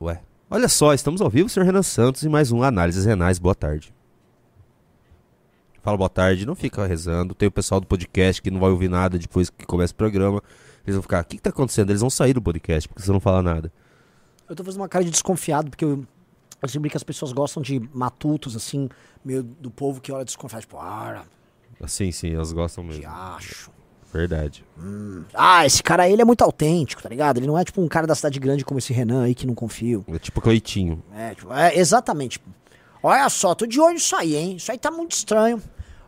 Ué. Olha só, estamos ao vivo, senhor Renan Santos, e mais um Análises Renais. Boa tarde. Fala boa tarde, não fica rezando. Tem o pessoal do podcast que não vai ouvir nada depois que começa o programa. Eles vão ficar, o que, que tá acontecendo? Eles vão sair do podcast porque você não fala nada. Eu tô fazendo uma cara de desconfiado, porque eu, eu sempre que as pessoas gostam de matutos, assim, meio do povo que olha desconfiado, tipo, ah, Sim, sim, elas gostam mesmo. que acho. Verdade. Ah, esse cara aí, ele é muito autêntico, tá ligado? Ele não é tipo um cara da cidade grande como esse Renan aí que não confio. É tipo Cleitinho. É, tipo, é exatamente. Tipo, olha só, tô de olho nisso aí, hein? Isso aí tá muito estranho.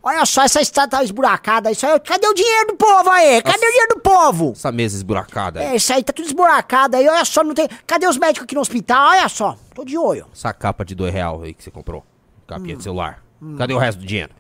Olha só, essa estrada tá esburacada. Isso aí, cadê o dinheiro do povo aí? Cadê Nossa. o dinheiro do povo? Essa mesa esburacada. É, isso aí tá tudo esburacado aí. Olha só, não tem. Cadê os médicos aqui no hospital? Olha só, tô de olho. Essa capa de dois real aí que você comprou. Capinha Hum. de celular. Cadê o resto do dinheiro?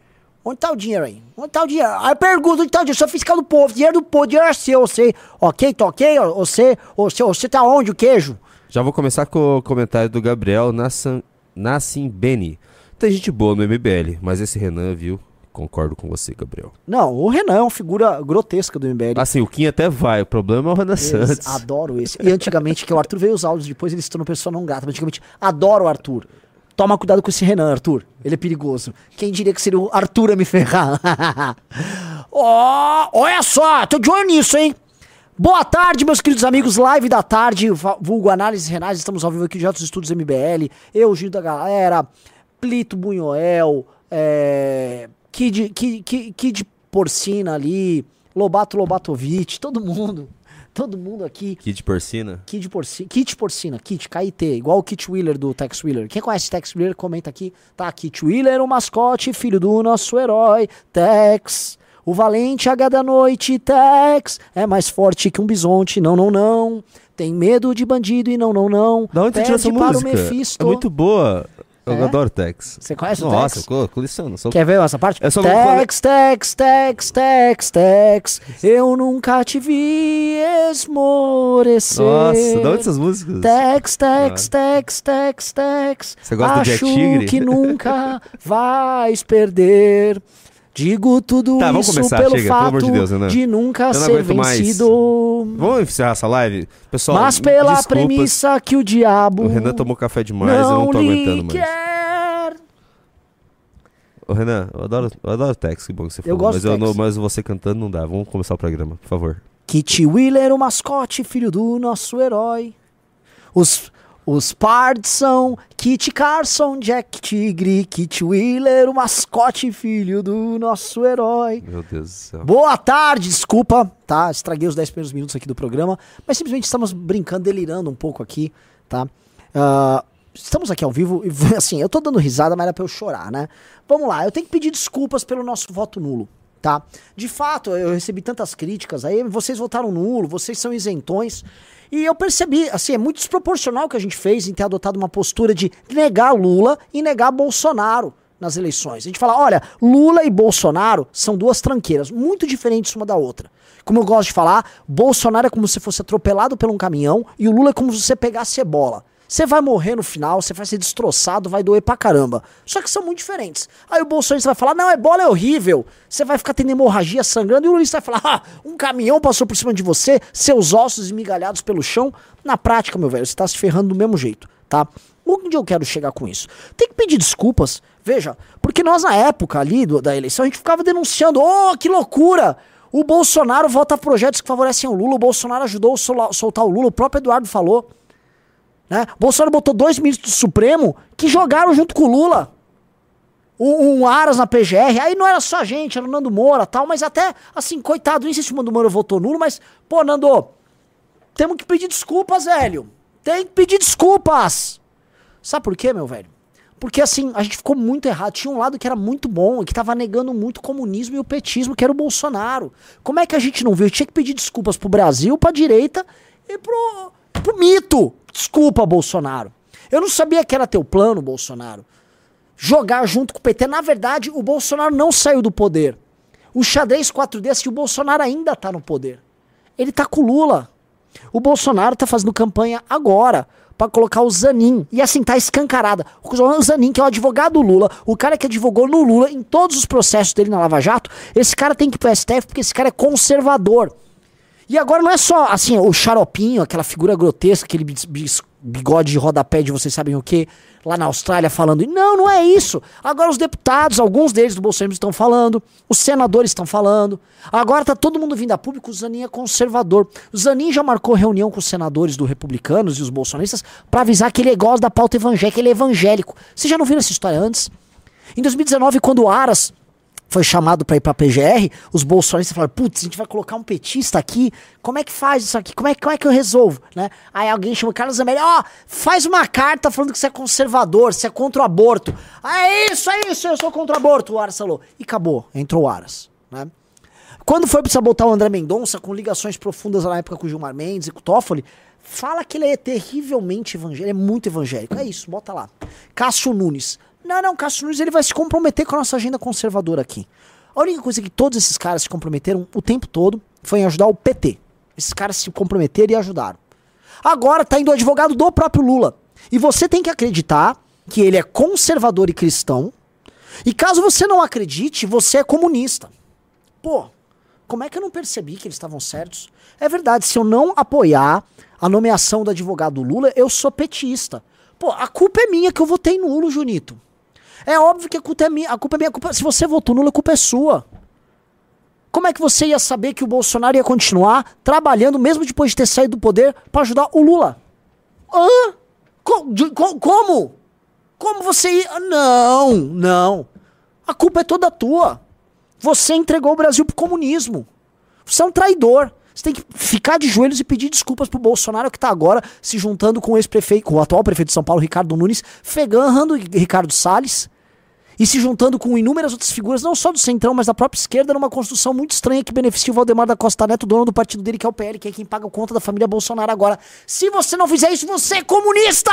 Onde tá o dinheiro aí? Onde tá o dinheiro? Aí eu pergunto onde tá o dinheiro. Eu sou fiscal do povo. Dinheiro do povo, dinheiro é seu. Você, ok, tá ok? Você, você, você tá onde o queijo? Já vou começar com o comentário do Gabriel Nassan, Nassim Beni. Tem gente boa no MBL, mas esse Renan, viu? Concordo com você, Gabriel. Não, o Renan é uma figura grotesca do MBL. Assim, o Kim até vai, o problema é o Renan Eles- Santos. adoro esse. E antigamente, que o Arthur veio os áudios, depois ele se tornou pessoa não grata. Mas antigamente, adoro o Arthur. Toma cuidado com esse Renan, Arthur. Ele é perigoso. Quem diria que seria o Arthur a me ferrar? Ó, olha só, tô de olho nisso, hein? Boa tarde, meus queridos amigos. Live da tarde, vulgo Análise Renais. Estamos ao vivo aqui direto dos estúdios MBL. Eu, Gil da Galera, Plito Bunhoel, é, Kid, Kid, Kid, Kid Porcina ali, Lobato Lobatovic, todo mundo. Todo mundo aqui. Kid Porcina. Kid Porcina, Kit Porcina, Kit, KIT, igual o Kit Wheeler do Tex Wheeler. Quem conhece Tex Wheeler, comenta aqui. Tá, Kit Wheeler, o mascote, filho do nosso herói, Tex. O valente H da noite, Tex. É mais forte que um bisonte, não, não, não. Tem medo de bandido e não, não, não. Da onde você tirou essa Perde música? Mephisto. É muito boa. Eu É? adoro Tex. Você conhece o Nossa, Tex? eu coleciono. Sou... Quer ver essa parte? É só- Tex, Tex, Tex, Tex, Tex. Eu nunca te vi esmorecer. Nossa, da onde essas músicas? Tex, Tex, Tex, Tex, Tex. Você gosta do Acho Jack Tigre? que nunca vais perder. Digo tudo Tá, vamos isso começar, pelo chega, pelo fato amor de Deus, de nunca Eu ser aguento mais. vencido. Vamos encerrar essa live? Pessoal, Mas pela desculpas. premissa que o diabo O Renan tomou café demais, eu não tô aguentando mais. Ô, Renan, eu adoro, eu adoro Tex, que bom que você falou. gosto mas, eu não, mas você cantando não dá. Vamos começar o programa, por favor. Kit Wheeler, o mascote, filho do nosso herói. Os, os pards são Kit Carson, Jack Tigre, Kit Wheeler, o mascote, filho do nosso herói. Meu Deus do céu. Boa tarde, desculpa, tá? Estraguei os 10 primeiros minutos aqui do programa, mas simplesmente estamos brincando, delirando um pouco aqui, tá? Ah, estamos aqui ao vivo e, assim, eu tô dando risada, mas era pra eu chorar, né? Vamos lá, eu tenho que pedir desculpas pelo nosso voto nulo, tá? De fato, eu recebi tantas críticas aí, vocês votaram nulo, vocês são isentões. E eu percebi, assim, é muito desproporcional o que a gente fez em ter adotado uma postura de negar Lula e negar Bolsonaro nas eleições. A gente fala, olha, Lula e Bolsonaro são duas tranqueiras, muito diferentes uma da outra. Como eu gosto de falar, Bolsonaro é como se fosse atropelado por um caminhão e o Lula é como se você pegasse ebola. Você vai morrer no final, você vai ser destroçado, vai doer pra caramba. Só que são muito diferentes. Aí o Bolsonaro vai falar, não, ebola é horrível. Você vai ficar tendo hemorragia sangrando e o Luiz vai falar, ah, um caminhão passou por cima de você, seus ossos esmigalhados pelo chão. Na prática, meu velho, você tá se ferrando do mesmo jeito, tá? Onde eu quero chegar com isso? Tem que pedir desculpas, veja, porque nós na época ali do- da eleição a gente ficava denunciando, oh, que loucura! O Bolsonaro vota projetos que favorecem o Lula, o Bolsonaro ajudou a soltar o Lula, o próprio Eduardo falou. Né? Bolsonaro botou dois ministros do Supremo que jogaram junto com o Lula. Um, um Aras na PGR, aí não era só a gente, era o Nando Moura tal, mas até, assim, coitado, nem sei se o Nando Moura votou nulo, mas, pô, Nando, temos que pedir desculpas, velho. Tem que pedir desculpas. Sabe por quê, meu velho? Porque assim, a gente ficou muito errado. Tinha um lado que era muito bom e que tava negando muito o comunismo e o petismo, que era o Bolsonaro. Como é que a gente não viu? Tinha que pedir desculpas pro Brasil, pra direita e pro, pro mito. Desculpa, Bolsonaro. Eu não sabia que era teu plano, Bolsonaro. Jogar junto com o PT. Na verdade, o Bolsonaro não saiu do poder. O xadrez 4D, assim, o Bolsonaro ainda tá no poder. Ele tá com o Lula. O Bolsonaro tá fazendo campanha agora pra colocar o Zanin. E assim, tá escancarada. O Zanin, que é o advogado do Lula, o cara que advogou no Lula em todos os processos dele na Lava Jato, esse cara tem que ir pro STF porque esse cara é conservador. E agora não é só, assim, o xaropinho, aquela figura grotesca, aquele bigode de rodapé de vocês sabem o que, lá na Austrália falando. Não, não é isso. Agora os deputados, alguns deles do Bolsonaro estão falando, os senadores estão falando. Agora tá todo mundo vindo a público, o Zanin é conservador. O Zanin já marcou reunião com os senadores do Republicanos e os bolsonaristas para avisar que ele é gosta da pauta evangélica, ele é evangélico. Vocês já não viram essa história antes? Em 2019, quando o Aras foi chamado para ir pra PGR, os bolsonaristas falaram: putz, a gente vai colocar um petista aqui, como é que faz isso aqui? Como é, como é que eu resolvo? Né? Aí alguém chama o Carlos Zambelli: ó, oh, faz uma carta falando que você é conservador, você é contra o aborto. Ah, é isso, é isso, eu sou contra o aborto, o Aras falou. E acabou, entrou o Aras. Né? Quando foi precisar botar o André Mendonça, com ligações profundas na época com o Gilmar Mendes e com o Toffoli, fala que ele é terrivelmente evangélico, é muito evangélico. É isso, bota lá. Cássio Nunes. Não, não, Cássio Nunes ele vai se comprometer com a nossa agenda conservadora aqui. A única coisa que todos esses caras se comprometeram o tempo todo foi em ajudar o PT. Esses caras se comprometeram e ajudaram. Agora tá indo o advogado do próprio Lula. E você tem que acreditar que ele é conservador e cristão. E caso você não acredite, você é comunista. Pô, como é que eu não percebi que eles estavam certos? É verdade, se eu não apoiar a nomeação do advogado Lula, eu sou petista. Pô, a culpa é minha que eu votei nulo, Junito. É óbvio que a culpa é minha. A culpa é minha. Culpa, se você votou nulo, a culpa é sua. Como é que você ia saber que o Bolsonaro ia continuar trabalhando, mesmo depois de ter saído do poder, para ajudar o Lula? Hã? como? Como você ia. Não, não. A culpa é toda tua. Você entregou o Brasil pro comunismo. Você é um traidor. Você tem que ficar de joelhos e pedir desculpas pro Bolsonaro que tá agora se juntando com o ex-prefeito, com o atual prefeito de São Paulo, Ricardo Nunes, feganrando Ricardo Salles e se juntando com inúmeras outras figuras, não só do centrão, mas da própria esquerda, numa construção muito estranha que beneficia o Valdemar da Costa Neto, dono do partido dele, que é o PL, que é quem paga a conta da família Bolsonaro agora. Se você não fizer isso, você é comunista!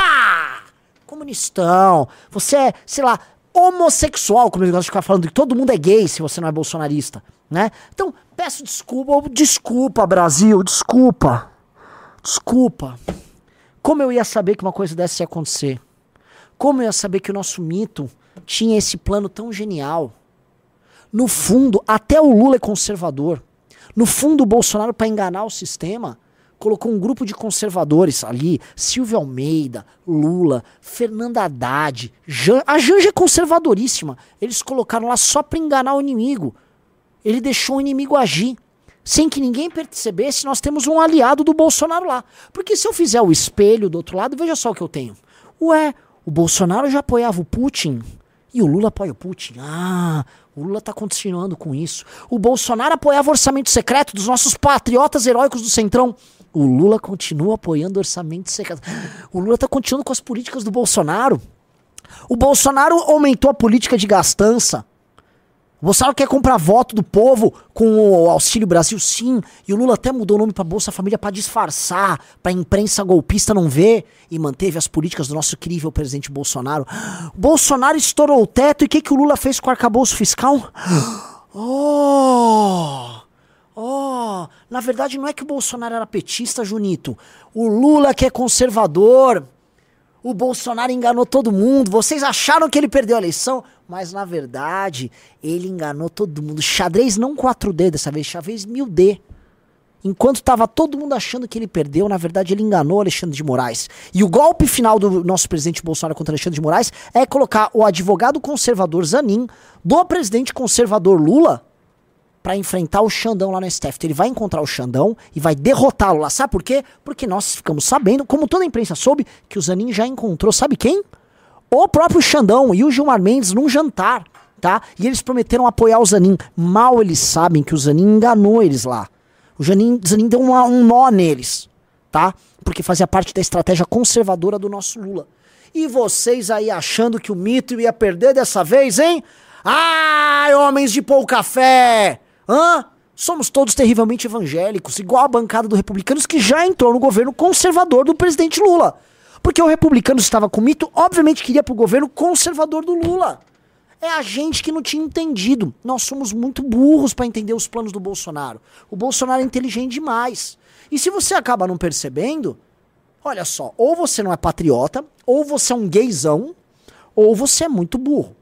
Comunistão. Você é, sei lá, homossexual, como eles gostam de ficar falando que todo mundo é gay se você não é bolsonarista, né? Então, peço desculpa, desculpa, Brasil, desculpa. Desculpa. Como eu ia saber que uma coisa dessa ia acontecer? Como eu ia saber que o nosso mito tinha esse plano tão genial? No fundo, até o Lula é conservador. No fundo, o Bolsonaro, para enganar o sistema, colocou um grupo de conservadores ali, Silvio Almeida, Lula, Fernanda Haddad, Jan, a Janja é conservadoríssima. Eles colocaram lá só para enganar o inimigo. Ele deixou o inimigo agir. Sem que ninguém percebesse, nós temos um aliado do Bolsonaro lá. Porque se eu fizer o espelho do outro lado, veja só o que eu tenho. Ué, o Bolsonaro já apoiava o Putin e o Lula apoia o Putin. Ah, o Lula está continuando com isso. O Bolsonaro apoiava o orçamento secreto dos nossos patriotas heróicos do Centrão. O Lula continua apoiando o orçamento secreto. O Lula está continuando com as políticas do Bolsonaro. O Bolsonaro aumentou a política de gastança. O Bolsonaro quer comprar voto do povo com o Auxílio Brasil, sim. E o Lula até mudou o nome para Bolsa Família para disfarçar, para a imprensa golpista não ver. E manteve as políticas do nosso incrível presidente Bolsonaro. Bolsonaro estourou o teto e o que, que o Lula fez com o arcabouço fiscal? Oh! Oh, na verdade não é que o Bolsonaro era petista, Junito. O Lula que é conservador. O Bolsonaro enganou todo mundo. Vocês acharam que ele perdeu a eleição, mas na verdade ele enganou todo mundo. Xadrez não 4D dessa vez, xadrez 1000D. Enquanto estava todo mundo achando que ele perdeu, na verdade ele enganou Alexandre de Moraes. E o golpe final do nosso presidente Bolsonaro contra Alexandre de Moraes é colocar o advogado conservador Zanin do presidente conservador Lula para enfrentar o Xandão lá no STF. Então ele vai encontrar o Xandão e vai derrotá-lo lá. Sabe por quê? Porque nós ficamos sabendo, como toda a imprensa soube, que o Zanin já encontrou, sabe quem? O próprio Xandão e o Gilmar Mendes num jantar, tá? E eles prometeram apoiar o Zanin. Mal eles sabem que o Zanin enganou eles lá. O Zanin, Zanin deu uma, um nó neles, tá? Porque fazia parte da estratégia conservadora do nosso Lula. E vocês aí achando que o mito ia perder dessa vez, hein? Ai, homens de pouca fé! Hã? Somos todos terrivelmente evangélicos, igual a bancada do Republicanos que já entrou no governo conservador do presidente Lula. Porque o Republicanos estava com mito, obviamente queria pro governo conservador do Lula. É a gente que não tinha entendido. Nós somos muito burros para entender os planos do Bolsonaro. O Bolsonaro é inteligente demais. E se você acaba não percebendo, olha só, ou você não é patriota, ou você é um gaysão, ou você é muito burro.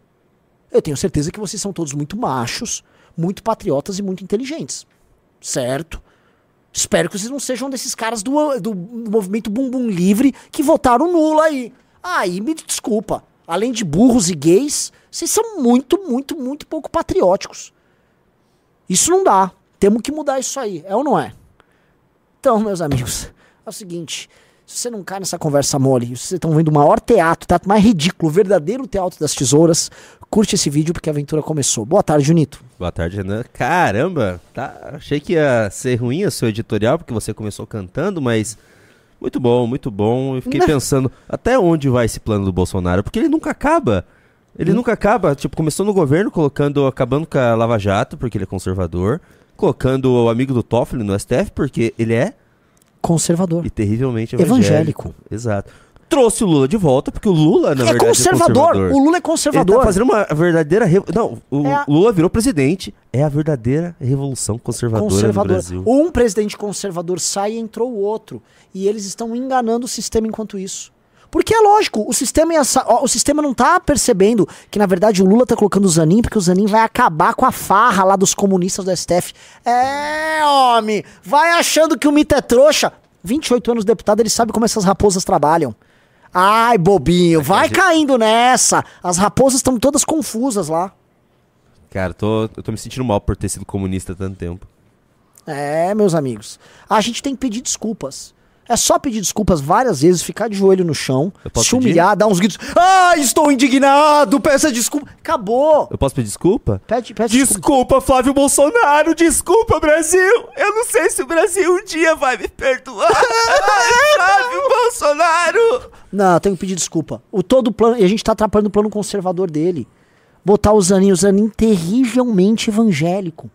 Eu tenho certeza que vocês são todos muito machos, muito patriotas e muito inteligentes. Certo? Espero que vocês não sejam desses caras do, do movimento Bumbum Livre que votaram nulo aí. Aí me desculpa. Além de burros e gays, vocês são muito, muito, muito pouco patrióticos. Isso não dá. Temos que mudar isso aí, é ou não é? Então, meus amigos, é o seguinte. Se você não cai nessa conversa mole, se vocês estão vendo o maior teatro, teatro mais ridículo, o verdadeiro teatro das tesouras, curte esse vídeo porque a aventura começou. Boa tarde, Junito. Boa tarde, Renan. Caramba, tá, achei que ia ser ruim o seu editorial, porque você começou cantando, mas muito bom, muito bom. Eu fiquei pensando, até onde vai esse plano do Bolsonaro? Porque ele nunca acaba. Ele hum. nunca acaba. Tipo, começou no governo, colocando, acabando com a Lava Jato, porque ele é conservador. Colocando o amigo do Toffoli no STF, porque ele é conservador. E terrivelmente evangélico. evangélico. Exato. Trouxe o Lula de volta, porque o Lula, na é verdade, conservador. é conservador. O Lula é conservador. Ele tá fazendo uma verdadeira... Re... Não, o é a... Lula virou presidente. É a verdadeira revolução conservadora conservador. Brasil. Um presidente conservador sai e entrou o outro. E eles estão enganando o sistema enquanto isso. Porque é lógico, o sistema, o sistema não tá percebendo que, na verdade, o Lula tá colocando o Zanin porque o Zanin vai acabar com a farra lá dos comunistas do STF. É, homem, vai achando que o mito é trouxa. 28 anos deputado, ele sabe como essas raposas trabalham. Ai, bobinho, vai caindo nessa. As raposas estão todas confusas lá. Cara, tô, eu tô me sentindo mal por ter sido comunista há tanto tempo. É, meus amigos. A gente tem que pedir desculpas. É só pedir desculpas várias vezes, ficar de joelho no chão, se humilhar, pedir? dar uns gritos. Ah, estou indignado, peça desculpa. Acabou. Eu posso pedir desculpa? Pede, pede desculpa. Desculpa, Flávio Bolsonaro. Desculpa, Brasil. Eu não sei se o Brasil um dia vai me perdoar. Flávio Bolsonaro. Não, tenho que pedir desculpa. O todo plano. E a gente tá atrapalhando o plano conservador dele. Botar o Zanin, o Zanin terrivelmente evangélico.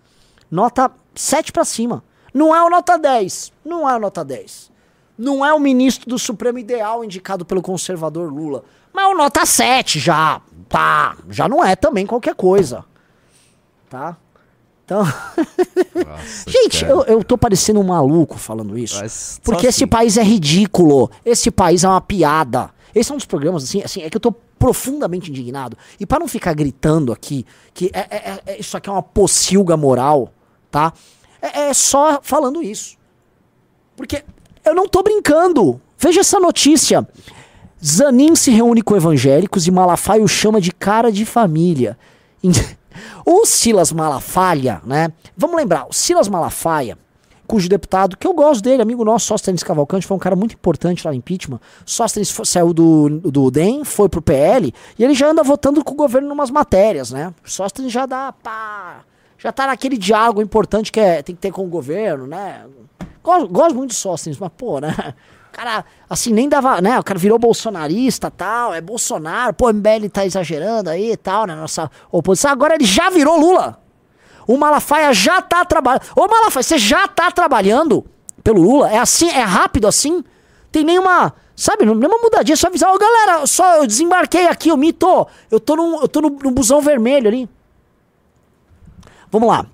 Nota 7 para cima. Não é o nota 10. Não é o nota 10 não é o ministro do Supremo ideal indicado pelo conservador Lula. Mas é o nota 7 já. Tá. Já não é também qualquer coisa. Tá? Então. Nossa, Gente, eu, eu tô parecendo um maluco falando isso. Mas porque assim. esse país é ridículo. Esse país é uma piada. Esse é um dos programas, assim, assim é que eu tô profundamente indignado. E para não ficar gritando aqui que é, é, é, é, isso aqui é uma pocilga moral, tá? É, é só falando isso. Porque eu não tô brincando. Veja essa notícia. Zanin se reúne com evangélicos e Malafaia o chama de cara de família. o Silas Malafaia, né? Vamos lembrar, o Silas Malafaia, cujo deputado, que eu gosto dele, amigo nosso, Sóstenes Cavalcante, foi um cara muito importante lá no impeachment. Sóstenes saiu do, do DEM, foi pro PL, e ele já anda votando com o governo em umas matérias, né? Sóstenes já dá, pá, já tá naquele diálogo importante que é, tem que ter com o governo, né? Gosto, gosto muito de Sóstenes, mas, pô, né? O cara, assim, nem dava, né? O cara virou bolsonarista tal, é Bolsonaro, pô, o MBL tá exagerando aí e tal, né? Nossa oposição. Agora ele já virou Lula. O Malafaia já tá trabalhando. Ô, Malafaia, você já tá trabalhando pelo Lula? É assim, é rápido assim? Tem nenhuma, sabe, nenhuma mudadinha, só avisar, ô galera, só eu desembarquei aqui, o mito, eu tô num, eu tô no, no busão vermelho ali. Vamos lá.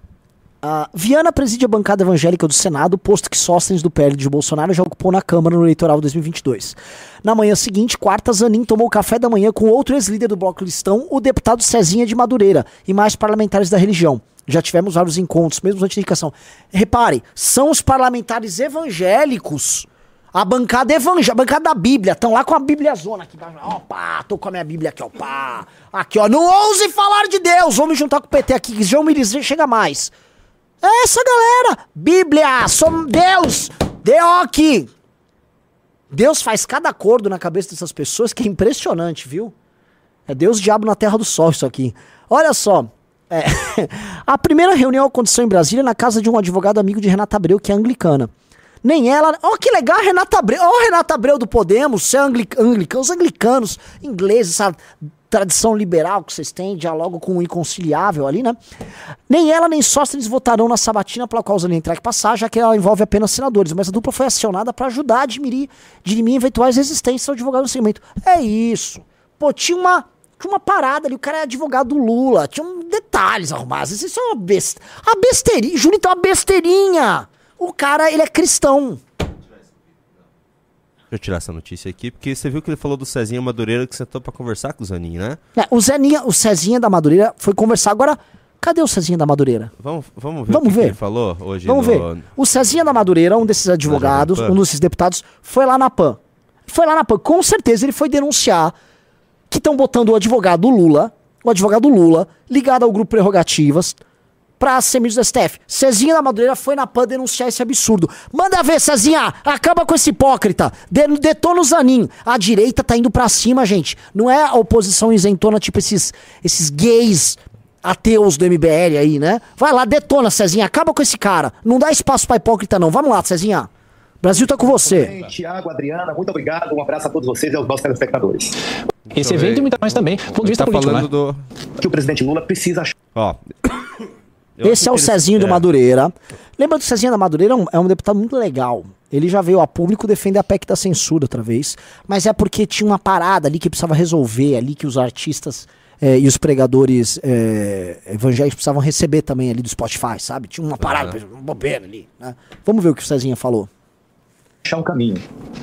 Uh, Viana preside a bancada evangélica do Senado, posto que Sóstenes do PL de Bolsonaro já ocupou na Câmara no eleitoral 2022. Na manhã seguinte, quarta, Zanin tomou café da manhã com outro ex-líder do Bloco Cristão, o deputado Cezinha de Madureira, e mais parlamentares da religião. Já tivemos vários encontros, mesmo antes de indicação. Repare, são os parlamentares evangélicos. A bancada evangélica, a bancada da Bíblia, estão lá com a Bíblia zona aqui. Pá, tô com a minha Bíblia aqui, ó. Aqui, ó, não ouse falar de Deus, vamos juntar com o PT aqui, João Miris chega mais. É essa galera. Bíblia, som Deus, deu aqui. Deus faz cada acordo na cabeça dessas pessoas que é impressionante, viu? É Deus diabo na terra do sol isso aqui. Olha só. É, a primeira reunião aconteceu em Brasília na casa de um advogado amigo de Renata Abreu, que é anglicana. Nem ela. Ó, oh, que legal, Renata Abreu. Ó, oh, Renata Abreu do Podemos, você é anglicano, os anglicanos, ingleses, essa tradição liberal que vocês têm, dialogo com o inconciliável ali, né? Nem ela nem Sóstenes votarão na sabatina pela qual nem entrar que passar, já que ela envolve apenas senadores. Mas a dupla foi acionada para ajudar a dirimir, dirimir eventuais resistências ao advogado no segmento. É isso. Pô, tinha uma tinha uma parada ali, o cara é advogado do Lula, tinha um detalhes arrumados. Isso é uma besta. A besteirinha, Júlio tá uma besteirinha. O cara, ele é cristão. Deixa eu tirar essa notícia aqui, porque você viu que ele falou do Cezinha Madureira que sentou pra conversar com o Zanin, né? É, o Zeninha, o Cezinha da Madureira foi conversar agora. Cadê o Cezinha da Madureira? Vamos, vamos ver Vamos o que, ver. que ele falou hoje Vamos no... ver. O Cezinha da Madureira, um desses advogados, um desses deputados, foi lá na PAN. Foi lá na PAN. Com certeza ele foi denunciar que estão botando o advogado Lula, o advogado Lula, ligado ao grupo Prerrogativas, pra ser ministro do STF. Cezinha da Madureira foi na PAN denunciar esse absurdo. Manda ver, Cezinha! Acaba com esse hipócrita! De- Detona o Zanin. A direita tá indo pra cima, gente. Não é a oposição isentona, tipo esses, esses gays ateus do MBL aí, né? Vai lá, detona, Cezinha. Acaba com esse cara. Não dá espaço pra hipócrita, não. Vamos lá, Cezinha. O Brasil tá com você. Tiago, Adriana, muito obrigado. Um abraço a todos vocês e aos nossos telespectadores. Esse evento e muito mais também, do ponto de vista tá político, falando né? do... Que o presidente Lula precisa achar Ó. Eu Esse é o Cezinho do é. Madureira. Lembra do Cezinho da Madureira? É um, é um deputado muito legal. Ele já veio a público defender a PEC da censura outra vez. Mas é porque tinha uma parada ali que precisava resolver, ali que os artistas eh, e os pregadores eh, evangélicos precisavam receber também ali do Spotify, sabe? Tinha uma parada, uma bobeira ali. né? Vamos ver o que o Cezinha falou. Um caminho.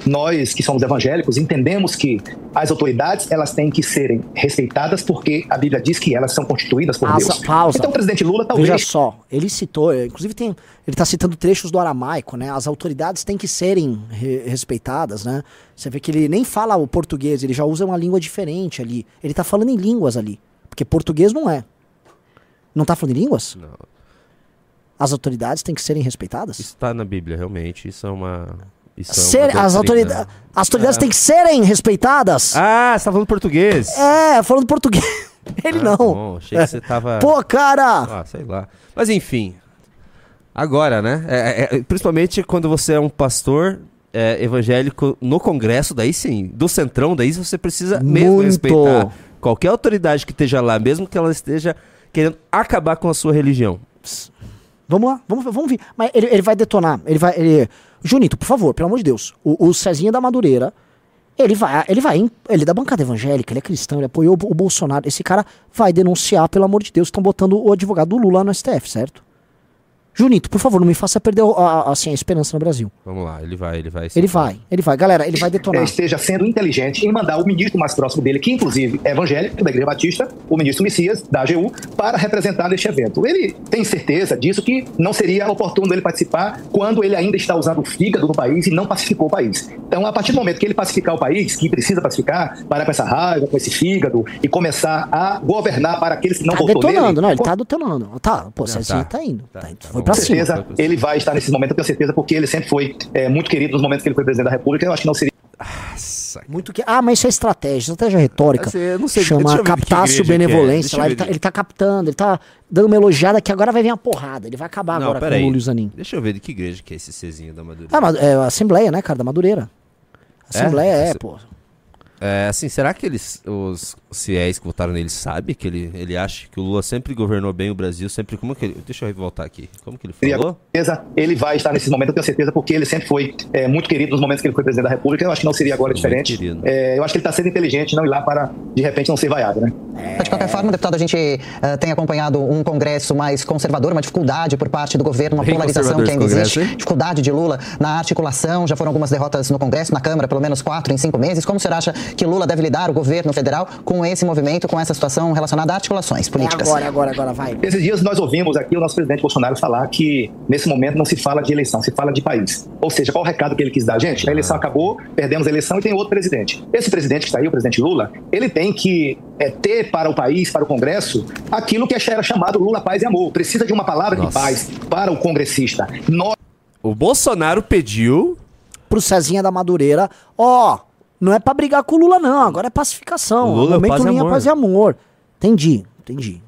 Nós que somos evangélicos entendemos que as autoridades elas têm que serem respeitadas porque a Bíblia diz que elas são constituídas por Pausa, Deus. pausa. Então o presidente Lula talvez Veja só, ele citou, inclusive tem, ele está citando trechos do aramaico, né? As autoridades têm que serem re- respeitadas, né? Você vê que ele nem fala o português, ele já usa uma língua diferente ali. Ele tá falando em línguas ali, porque português não é. Não tá falando em línguas? Não. As autoridades têm que serem respeitadas? Isso tá na Bíblia, realmente. Isso é uma... É Ser, as, doutrina. autoridades, as autoridades têm que serem respeitadas? Ah, você tá falando português? É, falando português. Ele Ah, não. Bom, achei que você tava... Pô, cara! Ah, sei lá. Mas enfim. Agora, né? É, é, principalmente quando você é um pastor é, evangélico no Congresso, daí sim. Do Centrão, daí você precisa mesmo Muito. respeitar qualquer autoridade que esteja lá, mesmo que ela esteja querendo acabar com a sua religião. Vamos lá, vamos, vamos ver. Mas ele, ele vai detonar. Ele vai. Ele... Junito, por favor, pelo amor de Deus. O, o Cezinha da Madureira. Ele vai, ele vai, ele é da bancada evangélica, ele é cristão, ele apoiou o Bolsonaro. Esse cara vai denunciar, pelo amor de Deus, estão botando o advogado do Lula no STF, certo? Junito, por favor, não me faça perder a, a- assim, a esperança no Brasil. Vamos lá, ele vai, ele vai. Ele vai, ele vai. Galera, ele vai detonar. esteja sendo inteligente em mandar o ministro mais próximo dele, que inclusive é evangélico da Igreja Batista, o ministro Messias, da AGU, para representar neste evento. Ele tem certeza disso que não seria oportuno ele participar quando ele ainda está usando o fígado no país e não pacificou o país. Então, a partir do momento que ele pacificar o país, que precisa pacificar, parar com essa raiva, com esse fígado e começar a governar para aqueles que não Tá votou detonando, nele, não, ele com tá detonando. Tá, pô, Cezinha tá. tá indo. Tá, tá indo. tá, foi Com cima. certeza, ele vai estar nesse momento, eu tenho certeza, porque ele sempre foi é, muito querido nos momentos que ele foi presidente da República. Eu acho que não seria Nossa, Muito que. Ah, mas isso é estratégia, estratégia retórica. Assim, eu não sei, Chama captácio é. benevolência. Eu lá, ele, tá, ele tá captando, ele tá dando uma elogiada que agora vai vir uma porrada. Ele vai acabar não, agora com o Lula e o Zanin. Deixa eu ver de que igreja que é esse Cezinho da Madureira. Ah, mas é a Assembleia, né, cara, da Madureira. Assembleia é, Essa- pô. É, assim, será que eles, os fiéis que votaram nele sabem que ele, ele acha que o Lula sempre governou bem o Brasil, sempre como que ele, deixa eu voltar aqui, como que ele falou? certeza, ele vai estar nesse momento, eu tenho certeza, porque ele sempre foi é, muito querido nos momentos que ele foi presidente da República. Eu acho que não seria agora Muito diferente. É, eu acho que ele está sendo inteligente, não ir lá para, de repente, não ser vaiado, né? De qualquer forma, deputado, a gente eh, tem acompanhado um Congresso mais conservador, uma dificuldade por parte do governo, uma Bem polarização que ainda existe, hein? dificuldade de Lula na articulação, já foram algumas derrotas no Congresso, na Câmara, pelo menos quatro em cinco meses. Como o senhor acha que Lula deve lidar, o governo federal, com esse movimento, com essa situação relacionada a articulações É políticas? agora, agora, agora, vai. Esses dias nós ouvimos aqui o nosso presidente Bolsonaro falar que nesse momento não se fala de eleição, se fala de país. Ou seja, qual o recado que ele quis dar? Gente, a eleição acabou, perdemos a eleição e tem outro presidente. Esse presidente que está aí, o presidente Lula, ele tem que é, ter para o país, para o Congresso, aquilo que era chamado Lula, paz e amor. Precisa de uma palavra Nossa. de paz para o congressista. Nós O Bolsonaro pediu, Pro Cezinha da Madureira, ó, não é pra brigar com o Lula, não. Agora é pacificação. O Lula é momento paz linha amor. paz e amor. Entendi, entendi.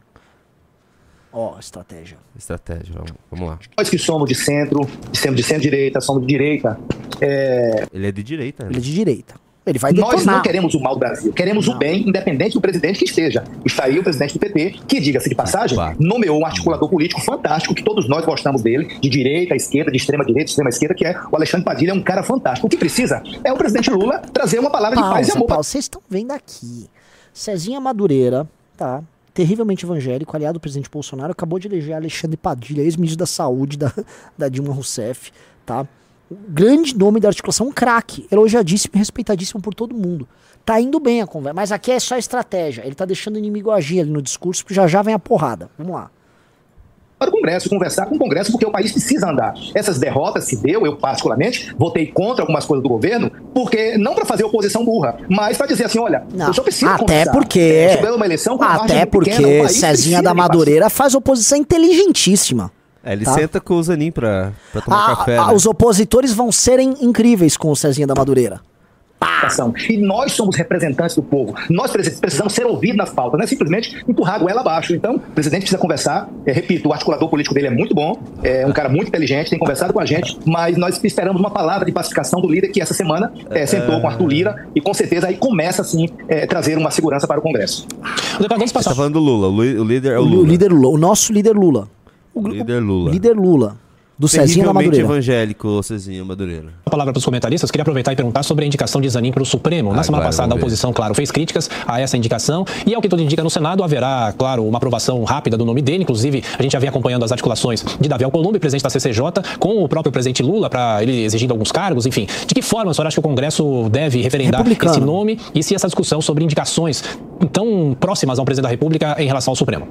Ó, estratégia. estratégia, vamos, vamos lá, nós que somos de centro, somos de centro-direita, somos de direita, é, ele é de direita, né? Ele é de direita. Ele vai Nós detonar. não queremos o mal do Brasil, queremos o bem, independente do presidente que esteja. Está aí o presidente do PT, que, diga-se de passagem, Claro. nomeou um articulador político fantástico, que todos nós gostamos dele, de direita, esquerda, de extrema direita, de extrema esquerda, que é o Alexandre Padilha, é um cara fantástico. O que precisa é o presidente Lula trazer uma palavra de paz e Pausa, amor. pausa. Vocês estão vendo aqui. Cezinha Madureira, tá? Terrivelmente evangélico, aliado do presidente Bolsonaro, acabou de eleger Alexandre Padilha, ex-ministro da Saúde da, da Dilma Rousseff, tá? Um grande nome da articulação, um craque, elogiadíssimo e respeitadíssimo por todo mundo. Tá indo bem a conversa, mas aqui é só estratégia. Ele tá deixando o inimigo agir ali no discurso, porque já já vem a porrada. Vamos lá. para o Congresso, conversar com o Congresso, porque o país precisa andar. Essas derrotas se deu, eu particularmente, votei contra algumas coisas do governo, porque não para fazer oposição burra, mas para dizer assim, olha, Não, eu só preciso até conversar. porque É, uma eleição com até porque pequena, o Cezinha da Madureira faz oposição inteligentíssima. É, ele Tá. senta com o Zanin pra, pra tomar Ah, café. ah, né? Os opositores vão serem incríveis com o Cezinha da Madureira. E nós somos representantes do povo. Nós preci- precisamos ser ouvidos nas pautas, não é simplesmente empurrar a goela abaixo. Então, o presidente precisa conversar. É, repito, o articulador político dele é muito bom, é um cara muito inteligente, tem conversado com a gente, mas nós esperamos uma palavra de pacificação do líder que essa semana é, sentou com Arthur Lira e com certeza aí começa, assim, é, trazer uma segurança para o Congresso. Você tá passar. falando do Lula. O, o líder é o O, Lula. líder Lula, o nosso líder Lula. O Líder Lula. Líder Lula. Do Cezinha da Madureira. evangélico, o Cezinha Madureira. a palavra para os comentaristas, queria aproveitar e perguntar sobre a indicação de Zanin para o Supremo. Na Ah, semana claro, passada, a oposição, claro, fez críticas a essa indicação e, ao que tudo indica, no Senado haverá, claro, uma aprovação rápida do nome dele. Inclusive, a gente já vem acompanhando as articulações de Davi Alcolumbre, presidente da CCJ, com o próprio presidente Lula, para ele exigindo alguns cargos, enfim. De que forma a senhora acha que o Congresso deve referendar esse nome e se essa discussão sobre indicações tão próximas ao presidente da República em relação ao Supremo?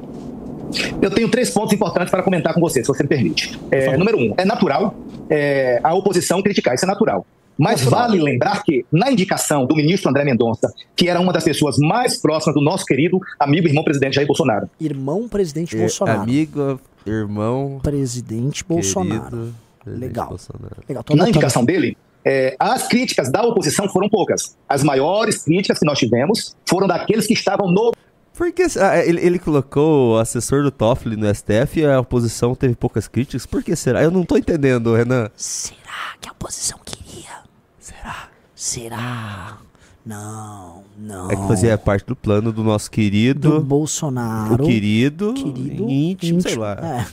Eu tenho três pontos importantes para comentar com você, se você me permite. É, número um, é natural é, a oposição criticar, isso é natural. Mas vale lembrar que, na indicação do ministro André Mendonça, que era uma das pessoas mais próximas do nosso querido amigo e irmão presidente Jair Bolsonaro, Irmão presidente É, Bolsonaro. Amigo, irmão, Presidente Bolsonaro. querido. presidente Legal. Bolsonaro. Legal, na indicação dele, é, as críticas da oposição foram poucas. As maiores críticas que nós tivemos foram daqueles que estavam no Por que ah, ele, ele colocou o assessor do Toffoli no STF e a oposição teve poucas críticas? Por que será? Eu não tô entendendo, Renan. Será que a oposição queria? Será? Será? Não, não. É que fazia parte do plano do nosso do querido, Bolsonaro. o querido, querido íntimo, sei lá. É.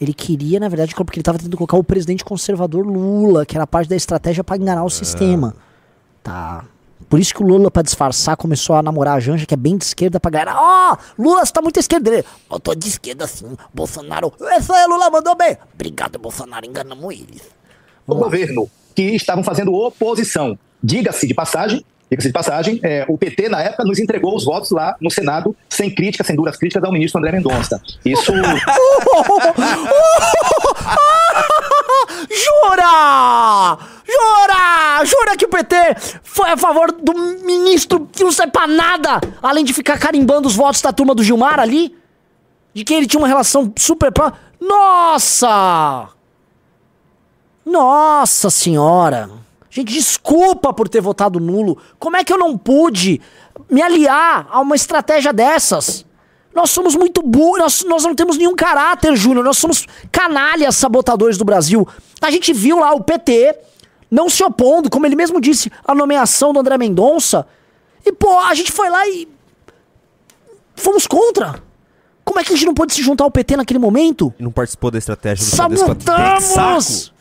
Ele queria, na verdade, porque ele estava tentando colocar o presidente conservador Lula, que era parte da estratégia para enganar É. o sistema. Tá. Por isso que o Lula, pra disfarçar, começou a namorar a Janja, que é bem de esquerda, pra galera. Ó, Lula, você tá muito esquerda. Eu tô de esquerda sim. Bolsonaro. Isso aí, Lula, mandou bem. Obrigado, Bolsonaro, enganamos eles. o governo que estavam fazendo oposição. Diga-se de passagem, diga-se de passagem, é, o PT na época nos entregou os votos lá no Senado sem críticas, sem duras críticas ao ministro André Mendonça. Isso Jura! Jura! Jura que o PT foi a favor do ministro que não serve pra nada, além de ficar carimbando os votos da turma do Gilmar ali? De que ele tinha uma relação super pró. Nossa! Nossa senhora! Gente, desculpa por ter votado nulo. Como é que eu não pude me aliar a uma estratégia dessas? Nós somos muito burros, nós, nós não temos nenhum caráter, Júnior. Nós somos canalhas sabotadores do Brasil. A gente viu lá o PT não se opondo, como ele mesmo disse, à nomeação do André Mendonça. E, pô, a gente foi lá e. Fomos contra. Como é que a gente não pôde se juntar ao PT naquele momento? E não participou da estratégia do. Sabotamos!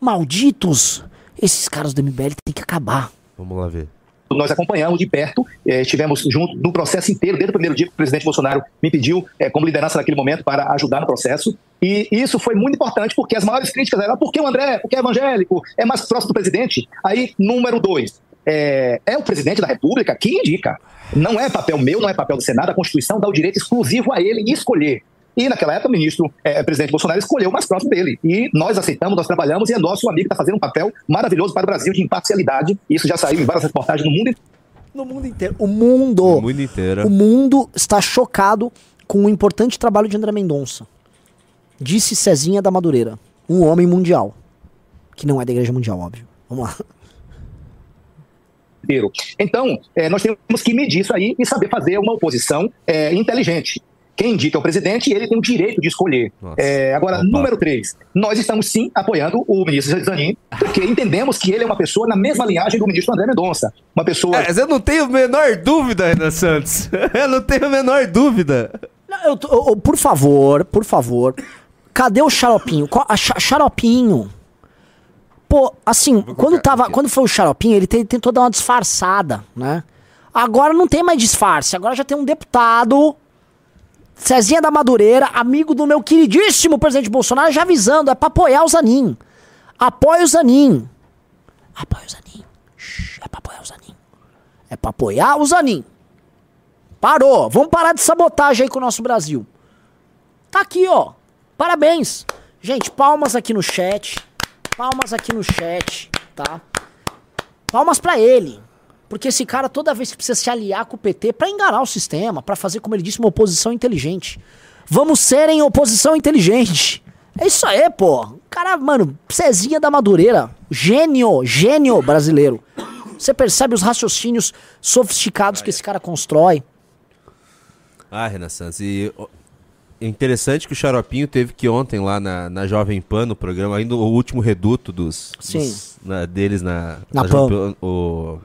Malditos! Esses caras do MBL têm que acabar. Vamos lá ver. Nós acompanhamos de perto, eh, estivemos junto no processo inteiro, desde o primeiro dia que o presidente Bolsonaro me pediu eh, como liderança naquele momento para ajudar no processo. E isso foi muito importante, porque as maiores críticas eram por que o André, porque é evangélico, é mais próximo do presidente. Aí, número dois, é, é o presidente da República que indica. Não é papel meu, não é papel do Senado, a Constituição dá o direito exclusivo a ele escolher. E naquela época o ministro, eh, presidente Bolsonaro, escolheu o mais próximo dele. E nós aceitamos, nós trabalhamos, e é nosso amigo está fazendo um papel maravilhoso para o Brasil de imparcialidade. Isso já saiu em várias reportagens no mundo inteiro. No mundo inteiro. O mundo. O mundo inteiro. O mundo está chocado com o importante trabalho de André Mendonça. Disse Cezinha da Madureira. Um homem mundial. Que não é da Igreja Mundial, óbvio. Vamos lá. Então, eh, nós temos que medir isso aí e saber fazer uma oposição eh, inteligente. Quem indica é o presidente e ele tem o direito de escolher. Eh, agora, Opa. número três, nós estamos sim apoiando o ministro Zanin, porque entendemos que ele é uma pessoa na mesma linhagem do ministro André Mendonça. Uma pessoa É, mas eu não tenho a menor dúvida, Renan Santos. eu não tenho a menor dúvida. Não, eu eu- eu- por favor, por favor. Cadê o xaropinho? A xa- xaropinho. Pô, assim, quando, tava, aqui. quando foi o xaropinho, ele te- tentou dar uma disfarçada, né? Agora não tem mais disfarce. Agora já tem um deputado, Cezinha da Madureira, amigo do meu queridíssimo presidente Bolsonaro, já avisando, é pra apoiar o Zanin. Apoia o Zanin. Apoia o Zanin. Shhh, é pra apoiar o Zanin. É pra apoiar o Zanin. Parou. Vamos parar de sabotagem aí com o nosso Brasil. Tá aqui, ó. Parabéns. Gente, palmas aqui no chat. Palmas aqui no chat, tá? Palmas pra ele. Porque esse cara toda vez que precisa se aliar com o PT pra enganar o sistema, pra fazer, como ele disse, uma oposição inteligente. Vamos ser em oposição inteligente. É isso aí, pô. Cara, mano, Cezinha da Madureira. Gênio, gênio brasileiro. Você percebe os raciocínios sofisticados que esse cara constrói. Ah, Renan Santos, e é interessante que o Xaropinho teve que ontem lá na, na Jovem Pan, no programa, ainda o último reduto dos, Sim. dos- na- deles na, Na Jovem Pan, o,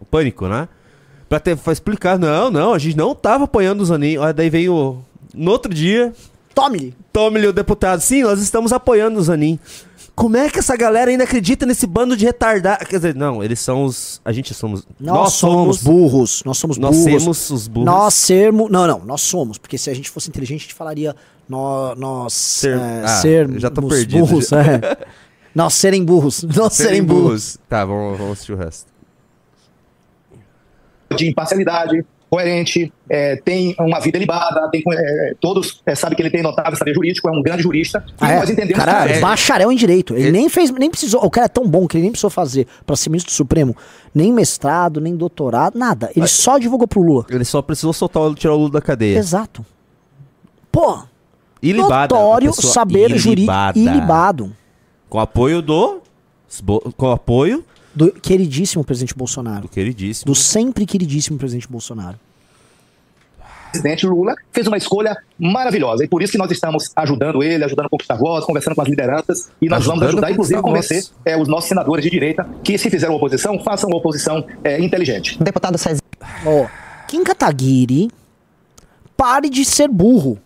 o Pânico, né? Pra, ter, pra explicar, não, não, a gente não tava apoiando o Zanin. Aí daí veio, o- no outro dia, Tome-lhe. tome-lhe o deputado, sim, nós estamos apoiando o Zanin. Como é que essa galera ainda acredita nesse bando de retardar? Quer dizer, não, eles são os. A gente somos. Nós, somos burros. Nós somos Nós burros. somos os burros. Nós sermos. Não, não, nós somos. Porque se a gente fosse inteligente, a gente falaria nós, nós Ser- é, Ah, sermos já tô perdido, burros. já. É. nós serem burros. Nós serem, burros. Tá, vamos, vamos assistir o resto. De imparcialidade, coerente, é, tem uma vida libada, tem, é, todos é, sabem que ele tem notável saber jurídico, é um grande jurista. E Ah, é? nós entendemos cara, que é bacharel em direito. Ele, Ele- nem fez, nem precisou. O cara é tão bom que ele nem precisou fazer pra ser ministro do Supremo, nem mestrado, nem doutorado, nada. Ele só divulgou pro Lula. Ele só precisou soltar o tirar o Lula da cadeia. Exato. Pô, Ilibada. notório saber jurídico ilibado. Com apoio do. Com apoio Do queridíssimo presidente Bolsonaro. do queridíssimo. Do sempre queridíssimo presidente Bolsonaro. o presidente Lula fez uma escolha maravilhosa. E por isso que nós estamos ajudando ele, ajudando a conquistar votos, conversando com as lideranças. E nós vamos Ajudando ajudar, a inclusive, a convencer é, os nossos senadores de direita que, se fizeram oposição, façam uma oposição é, inteligente. Deputado Cezinha. Ó, Kim Kataguiri, pare de ser burro.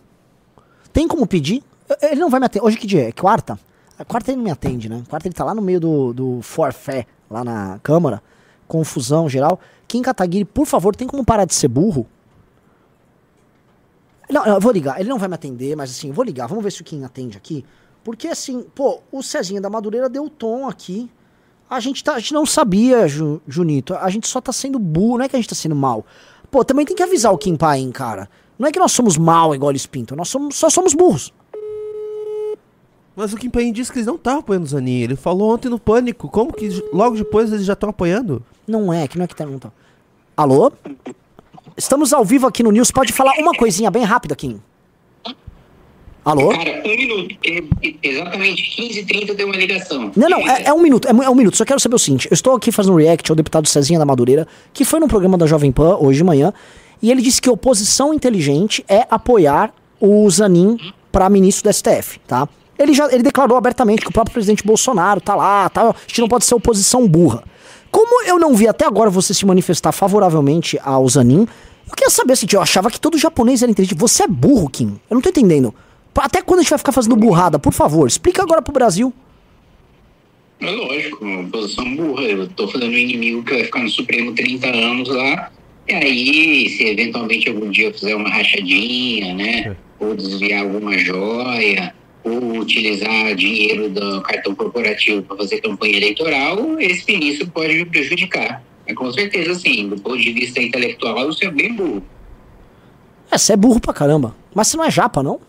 Tem como pedir? Ele não vai me atender. Hoje que dia é? Quarta? A quarta ele não me atende, né? Quarta ele tá lá no meio do, do forfé, lá na Câmara. Confusão geral. Kim Kataguiri, por favor, tem como parar de ser burro? Não, eu vou ligar. Ele não vai me atender, mas assim, eu vou ligar. Vamos ver se o Kim atende aqui. Porque assim, pô, o Cezinha da Madureira deu tom aqui. A gente, tá, a gente não sabia, Ju- Junito. A gente só tá sendo burro, não é que a gente tá sendo mal. Pô, também tem que avisar o Kim Paim, cara. Não é que nós somos mal igual eles pintam, nós somos, só somos burros. Mas o Kim Paim disse que eles não estavam apoiando o Zanin. Ele falou ontem no Pânico. Como que logo depois eles já estão apoiando? Não é, que não é que tá. Não tá. Alô? Estamos ao vivo aqui no News. Pode falar uma coisinha bem rápida, Kim. Alô? Cara, um minuto. porque Exatamente 15 h 30 deu uma ligação. Não, não, é, é um minuto, é, é um minuto. Só quero saber o seguinte: eu estou aqui fazendo um react ao deputado Cezinha da Madureira, que foi num programa da Jovem Pan hoje de manhã, e ele disse que oposição inteligente é apoiar o Zanin para ministro do STF, tá? Ele já ele declarou abertamente que o próprio presidente Bolsonaro tá lá, tá, a gente não pode ser oposição burra. Como eu não vi até agora você se manifestar favoravelmente ao Zanin, eu queria saber assim, eu achava que todo japonês era inteligente. Você é burro, Kim. Eu não tô entendendo. Até quando a gente vai ficar fazendo burrada? Por favor, explica agora pro Brasil. É lógico, uma posição burra. Eu tô fazendo um inimigo que vai ficar no Supremo 30 anos lá. E aí, se eventualmente algum dia eu fizer uma rachadinha, né? Ou desviar alguma joia, ou utilizar dinheiro do cartão corporativo para fazer campanha eleitoral, esse ministro pode me prejudicar. Mas com certeza, sim, do ponto de vista intelectual, você é bem burro. É, você é burro pra caramba. Mas você não é japa, não?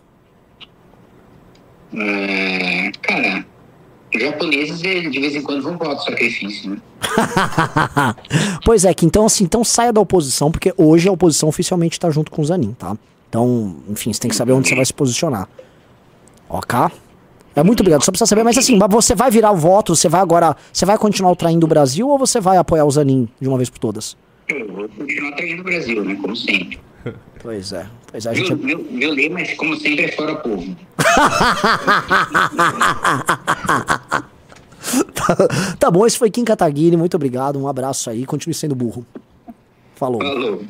Ah, cara, os japoneses de vez em quando vão para o sacrifício, né? pois é, que então assim, então saia da oposição, porque hoje a oposição oficialmente tá junto com o Zanin, tá? Então, enfim, você tem que saber onde você vai se posicionar. Ok? É muito obrigado, só precisa saber, mas assim, mas você vai virar o voto, você vai agora, você vai continuar traindo o Brasil ou você vai apoiar o Zanin de uma vez por todas? Eu vou continuar traindo o Brasil, né? Como sempre. Pois é, pois é, a gente... Meu, meu, meu lema, é, como sempre, é fora povo. tá bom, esse foi Kim Kataguiri, muito obrigado, um abraço aí, continue sendo burro. Falou. Falou.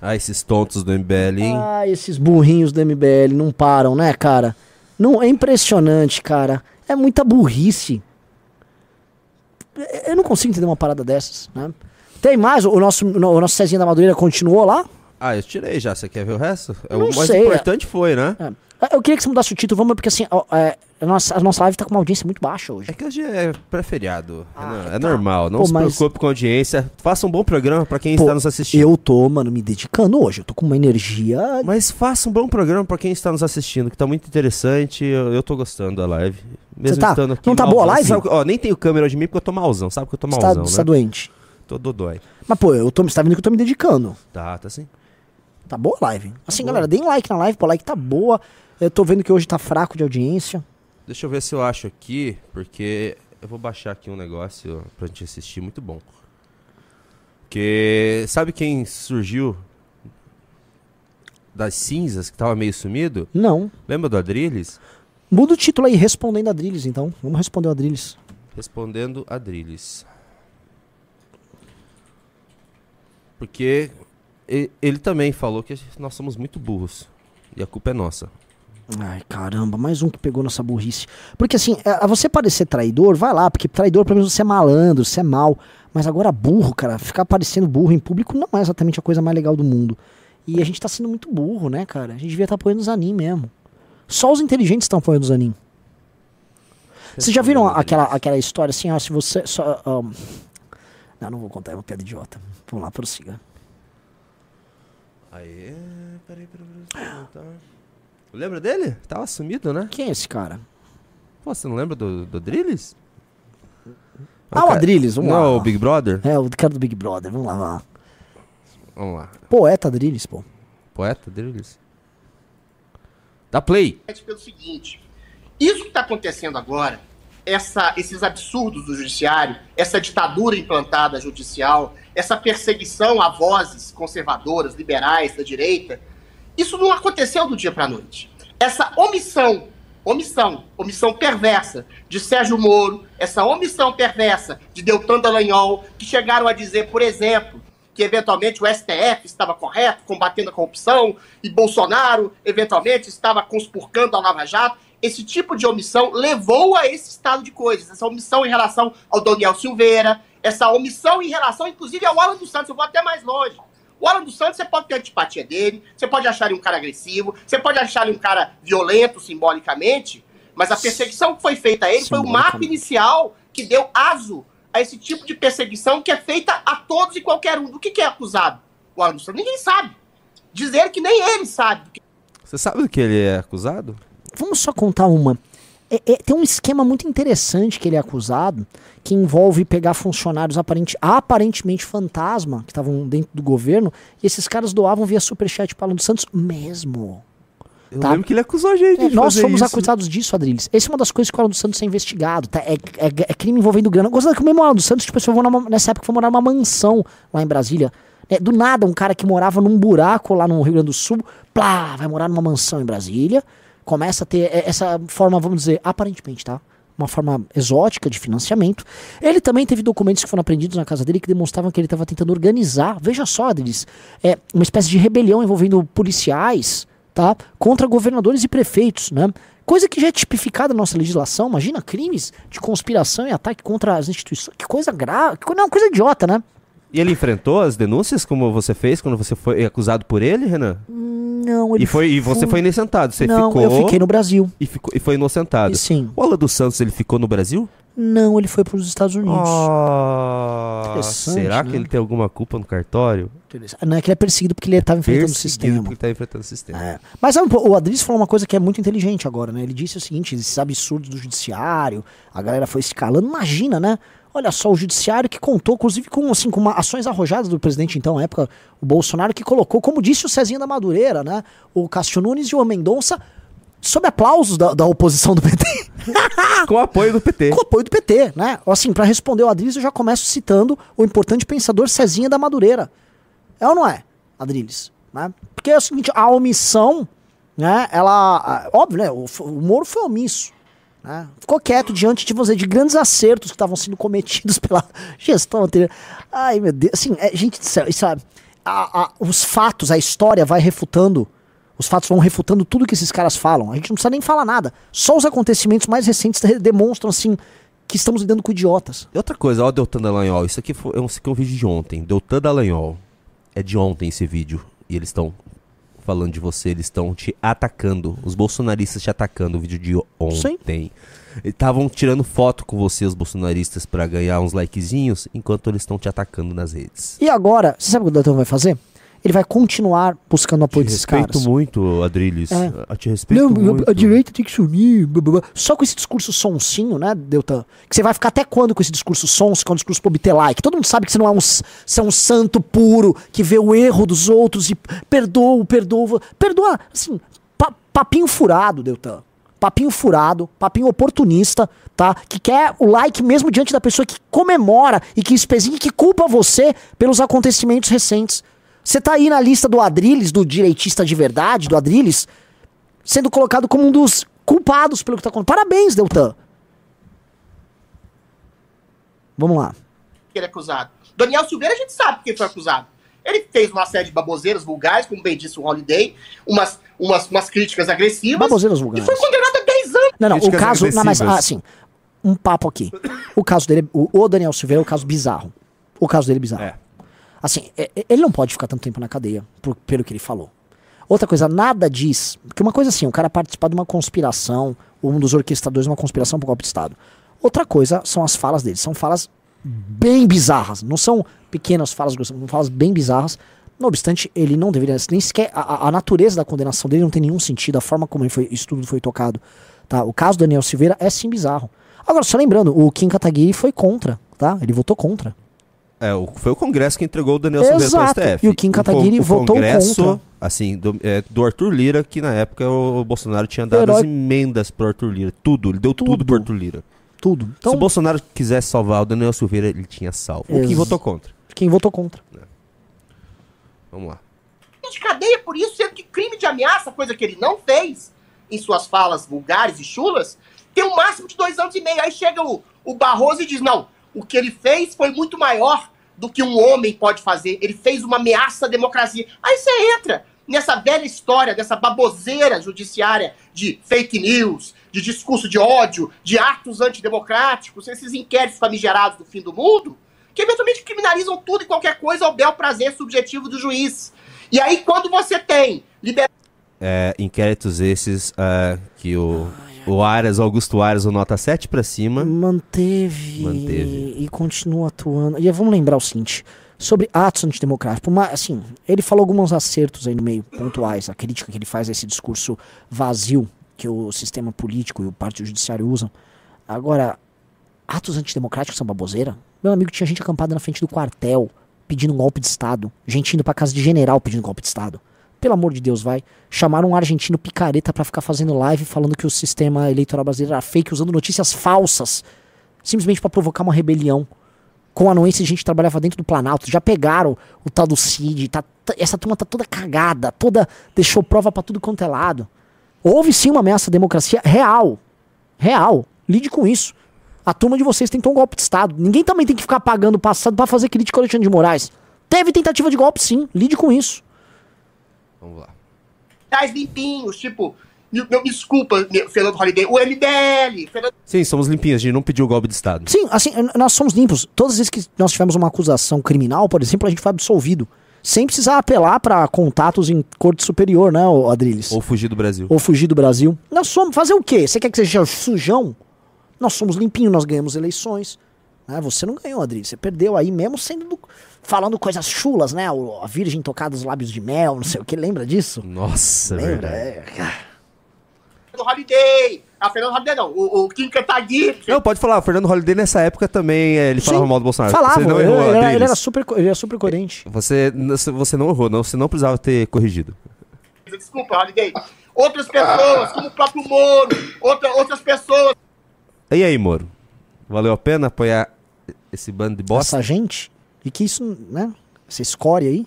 Ah, esses tontos do MBL, hein? Ah, esses burrinhos do MBL não param, né, cara? Não, é impressionante, cara. É muita burrice. Eu não consigo entender uma parada dessas, né? Tem mais? O nosso, o nosso Cezinha da Madureira continuou lá? Ah, eu tirei já. Você quer ver o resto? É, Não o mais sei, importante foi, né? É. Ah, Eu queria que você mudasse o título, vamos, porque assim, ó, é, a, nossa, a nossa live tá com uma audiência muito baixa hoje. É que hoje é pré-feriado. Ah, é tá. normal. Não Pô, se mas- preocupe com a audiência. Faça um bom programa pra quem Pô, está nos assistindo. Eu tô, mano, me dedicando hoje. Eu tô com uma energia. Mas faça um bom programa pra quem está nos assistindo, que tá muito interessante. Eu, eu tô gostando da live. Mesmo tá? estando aqui Não tá boa a malzão. live? Sabe que- ó, nem tenho câmera de mim porque eu tô malzão. Sabe que eu tô Você tá, malzão, você né? tá doente. Tô dodói. Mas, pô, eu tô, você tá vendo que eu tô me dedicando. Tá, tá sim. Tá boa a live. Assim, galera, deem like na live, pô, a like tá boa. Eu tô vendo que hoje tá fraco de audiência. Deixa eu ver se eu acho aqui, porque eu vou baixar aqui um negócio pra gente assistir, muito bom. Porque sabe quem surgiu das cinzas, que tava meio sumido? Não. Lembra do Adrilles? Muda o título aí, respondendo a Drilis, então. Vamos responder o Adrilles. Respondendo Adrilles. Porque ele também falou que nós somos muito burros. E a culpa é nossa. Ai, caramba, mais um que pegou nossa burrice. Porque assim, é, a você parecer traidor, vai lá, porque traidor pelo menos você é malandro, você é mal. Mas agora burro, cara, ficar parecendo burro em público não é exatamente a coisa mais legal do mundo. E a gente tá sendo muito burro, né, cara? A gente devia estar apoiando os anim mesmo. Só os inteligentes estão apoiando os anim. Vocês já viram aquela, aquela história assim, ó, se você só... ahn, Não, não vou contar, é uma piada idiota. Vamos lá, prossiga. Aê, peraí, peraí, peraí. Tá. Lembra dele? Tava sumido, né? Quem é esse cara? Pô, você não lembra do, do Adrilles? Ah, o Adrilles, vamos não, lá. o Big Brother? É, o cara do Big Brother, vamos lá, vamos lá. Vamos lá. Poeta Adrilles, pô. Poeta Adrilles. Dá play. pelo seguinte: isso que está acontecendo agora, essa- esses absurdos do judiciário, essa ditadura implantada judicial, essa perseguição a vozes conservadoras, liberais da direita, isso não aconteceu do dia para a noite. Essa omissão, omissão, omissão perversa de Sérgio Moro, essa omissão perversa de Deltan Dallagnol, que chegaram a dizer, por exemplo, que eventualmente o STF estava correto, combatendo a corrupção, e Bolsonaro, eventualmente, estava conspurcando a Lava Jato. Esse tipo de omissão levou a esse estado de coisas. Essa omissão em relação ao Daniel Silveira, essa omissão em relação, inclusive, ao Alan dos Santos. Eu vou até mais longe. O Alan dos Santos, você pode ter antipatia dele, você pode achar ele um cara agressivo, você pode achar ele um cara violento simbolicamente, mas a perseguição que foi feita a ele foi o mapa inicial que deu aso a esse tipo de perseguição que é feita a todos e qualquer um. Do que, que é acusado o Alan dos Santos? Ninguém sabe. Dizer que nem ele sabe. do que Você sabe do que ele é acusado? Vamos só contar uma. É- é- tem um esquema muito interessante que ele é acusado, que envolve pegar funcionários aparente- aparentemente fantasma, que estavam dentro do governo, e esses caras doavam via superchat para Alan dos Santos mesmo. Eu Tá. lembro que ele acusou a gente É, de nós fazer somos isso. acusados disso, Adriles. Essa é uma das coisas que o Alan dos Santos é investigado, tá? É, é- é crime envolvendo grana. Gostando que o mesmo Alan dos Santos, tipo, foi numa- nessa época foi morar numa mansão lá em Brasília. É, do nada, um cara que morava num buraco lá no Rio Grande do Sul, plá, vai morar numa mansão em Brasília, começa a ter é, essa forma, vamos dizer, aparentemente, tá? Uma forma exótica de financiamento. Ele também teve documentos que foram apreendidos na casa dele que demonstravam que ele estava tentando organizar, veja só, Adriles, é, uma espécie de rebelião envolvendo policiais, tá? Contra governadores e prefeitos, né? Coisa que já é tipificada na nossa legislação. Imagina crimes de conspiração e ataque contra as instituições. Que coisa grave. Que não, coisa idiota, né? E ele enfrentou as denúncias como você fez quando você foi acusado por ele, Renan? Não, ele E, foi, e você foi inocentado. Você não, ficou. eu fiquei no Brasil. E, ficou, e foi inocentado. E sim. O Alan dos Santos, ele ficou no Brasil? Não, ele foi para os Estados Unidos. Interessante, será né? que ele tem alguma culpa no cartório? Não é que ele é perseguido porque ele estava enfrentando o sistema. porque tá enfrentando o sistema. É. Mas sabe, o Adris falou uma coisa que é muito inteligente agora, né? Ele disse o seguinte: esses absurdos do judiciário, a galera foi escalando. Imagina, né? Olha só, o judiciário que contou, inclusive, com, assim, com uma, ações arrojadas do presidente, então, na época, o Bolsonaro, que colocou, como disse o Cezinha da Madureira, né? O Cássio Nunes e o Mendonça, sob aplausos da, da oposição do PT. Com o apoio do PT. com apoio do PT, né? Assim, para responder o Adriles, eu já começo citando o importante pensador Cezinha da Madureira. É ou não é, Adriles? Né? Porque é o seguinte, a omissão, né? Ela, óbvio, né? O, o Moro foi omisso. Né? Ficou quieto diante de você, de grandes acertos que estavam sendo cometidos pela gestão anterior. Ai, meu Deus. Assim, é, gente isso, é- a- a- os fatos, a história vai refutando. Os fatos vão refutando tudo que esses caras falam. A gente não precisa nem falar nada. Só os acontecimentos mais recentes de- demonstram, assim, que estamos lidando com idiotas. E outra coisa, ó, Deltan Dallagnol. Isso aqui foi, é um, é um vídeo de ontem. Deltan Dallagnol. É de ontem esse vídeo. E eles estão falando de você, eles estão te atacando. Os bolsonaristas te atacando. O vídeo de ontem. Estavam tirando foto com você, os bolsonaristas, pra ganhar uns likezinhos, enquanto eles estão te atacando nas redes. E agora, você sabe o que o Deltan vai fazer? Ele vai continuar buscando apoio Te desses respeito caras. muito, Adriles. É. Eu Te respeito Não, muito. a direita tem que se unir. blá, blá, blá. Só com esse discurso sonsinho, né, Deltan? Que você vai ficar até quando com esse discurso sonso, que é um discurso pra obter like? Todo mundo sabe que você não é um, você é um santo puro, que vê o erro dos outros e perdoa, perdoa. Perdoa, assim, pa- papinho furado, Deltan. Papinho furado, papinho oportunista, tá? Que quer o like mesmo diante da pessoa que comemora e que espezinha e que culpa você pelos acontecimentos recentes. Você tá aí na lista do Adriles, do direitista de verdade, do Adriles, sendo colocado como um dos culpados pelo que tá acontecendo. Parabéns, Deltan. Vamos lá. ele é acusado. Daniel Silveira, a gente sabe que ele foi acusado. Ele fez uma série de baboseiras vulgares, como bem disse o Holiday, umas, umas, umas críticas agressivas. Baboseiras E vulgares. foi condenado a 10 anos. Não, não, o Críticas caso. Não, mas assim, um papo aqui. O caso dele, o, o Daniel Silveira é um caso bizarro. O caso dele é bizarro. É. Assim, é- é- ele não pode ficar tanto tempo na cadeia, por- pelo que ele falou. Outra coisa, nada diz. Porque uma coisa assim, o cara participar de uma conspiração, ou um dos orquestradores de uma conspiração por golpe de Estado. Outra coisa são as falas dele. São falas bem bizarras. Não são pequenas falas, são falas bem bizarras. Não obstante, ele não deveria. Nem sequer. A- a natureza da condenação dele não tem nenhum sentido. A forma como ele foi, isso tudo foi tocado. Tá? O caso do Daniel Silveira é sim bizarro. Agora, só lembrando, o Kim Kataguiri foi contra, tá? Ele votou contra. É, o- foi o Congresso que entregou o Daniel Silveira para o STF. E o Kim Kataguiri con- votou Congresso, contra. assim, do, é, do Arthur Lira, que na época o Bolsonaro tinha dado Herói. as emendas pro Arthur Lira. Tudo, ele deu tudo, Tudo. pro Arthur Lira. Tudo. Se Então, o Bolsonaro quisesse salvar o Daniel Silveira, ele tinha salvo. O Kim Ex- votou contra. quem votou contra? Vamos lá. de cadeia por isso, sendo que crime de ameaça, coisa que ele não fez em suas falas vulgares e chulas, tem um máximo de dois anos e meio. Aí chega o, o Barroso e diz: não, o que ele fez foi muito maior do que um homem pode fazer. Ele fez uma ameaça à democracia. Aí você entra nessa velha história, dessa baboseira judiciária de fake news, de discurso de ódio, de atos antidemocráticos, esses inquéritos famigerados do fim do mundo, que eventualmente criminalizam tudo e qualquer coisa ao bel prazer subjetivo do juiz. E aí, quando você tem liberdade. É, inquéritos esses é, que o, o Aras, Augusto Aras, o nota 7 pra cima. Manteve, Manteve. e continua atuando. E vamos lembrar o seguinte, sobre atos antidemocráticos, mais- assim, ele falou alguns acertos aí no meio, pontuais, a crítica que ele faz a esse discurso vazio que o sistema político e o partido judiciário usam. Agora, atos antidemocráticos são baboseira? Meu amigo, tinha gente acampada na frente do quartel, pedindo um golpe de Estado. Gente indo pra casa de general pedindo golpe de Estado. Pelo amor de Deus, vai. Chamaram um argentino picareta pra ficar fazendo live falando que o sistema eleitoral brasileiro era fake, usando notícias falsas. Simplesmente pra provocar uma rebelião. Com a anuência de gente trabalhava dentro do Planalto. Já pegaram o tal do Cid. Tá, essa turma tá toda cagada. Toda. Deixou prova pra tudo quanto é lado. Houve sim uma ameaça à democracia real. Real. Lide com isso. A turma de vocês tentou um golpe de Estado. Ninguém também tem que ficar pagando o passado pra fazer crítica ao Alexandre de Moraes. Teve tentativa de golpe, sim. Lide com isso. Vamos lá. limpinhos, tipo, me, me desculpa, Fernando Holliday, o MBL, Fernando Sim, somos limpinhos, a gente não pediu golpe de Estado. Sim, assim, nós somos limpos. Todas as vezes que nós tivemos uma acusação criminal, por exemplo, a gente foi absolvido. Sem precisar apelar pra contatos em corte superior, né, Adriles? Ou fugir do Brasil. Ou fugir do Brasil. Nós somos. Fazer o quê? Você quer que seja sujão? Nós somos limpinhos, nós ganhamos eleições. Né? Você não ganhou, Adriles. Você perdeu aí, mesmo sendo. do- falando coisas chulas, né? O- A Virgem tocada os lábios de mel, não sei o que. Lembra disso? Nossa, é Lembra? verdade. É. Holliday, a Fernando Holliday não, o, o Kim Kataguiri, Não, pode falar, o Fernando Holliday nessa época também, é, ele falava Sim, mal do Bolsonaro. Falava, Você não ele, errou, ele era, ele era super, ele era super coerente. Você, você não errou, não, você não precisava ter corrigido. desculpa, Holliday, outras pessoas, como o próprio Moro, outra, outras pessoas, E aí, Moro? Valeu a pena apoiar esse bando de bosta? Essa gente. E que isso, né? Essa escória aí.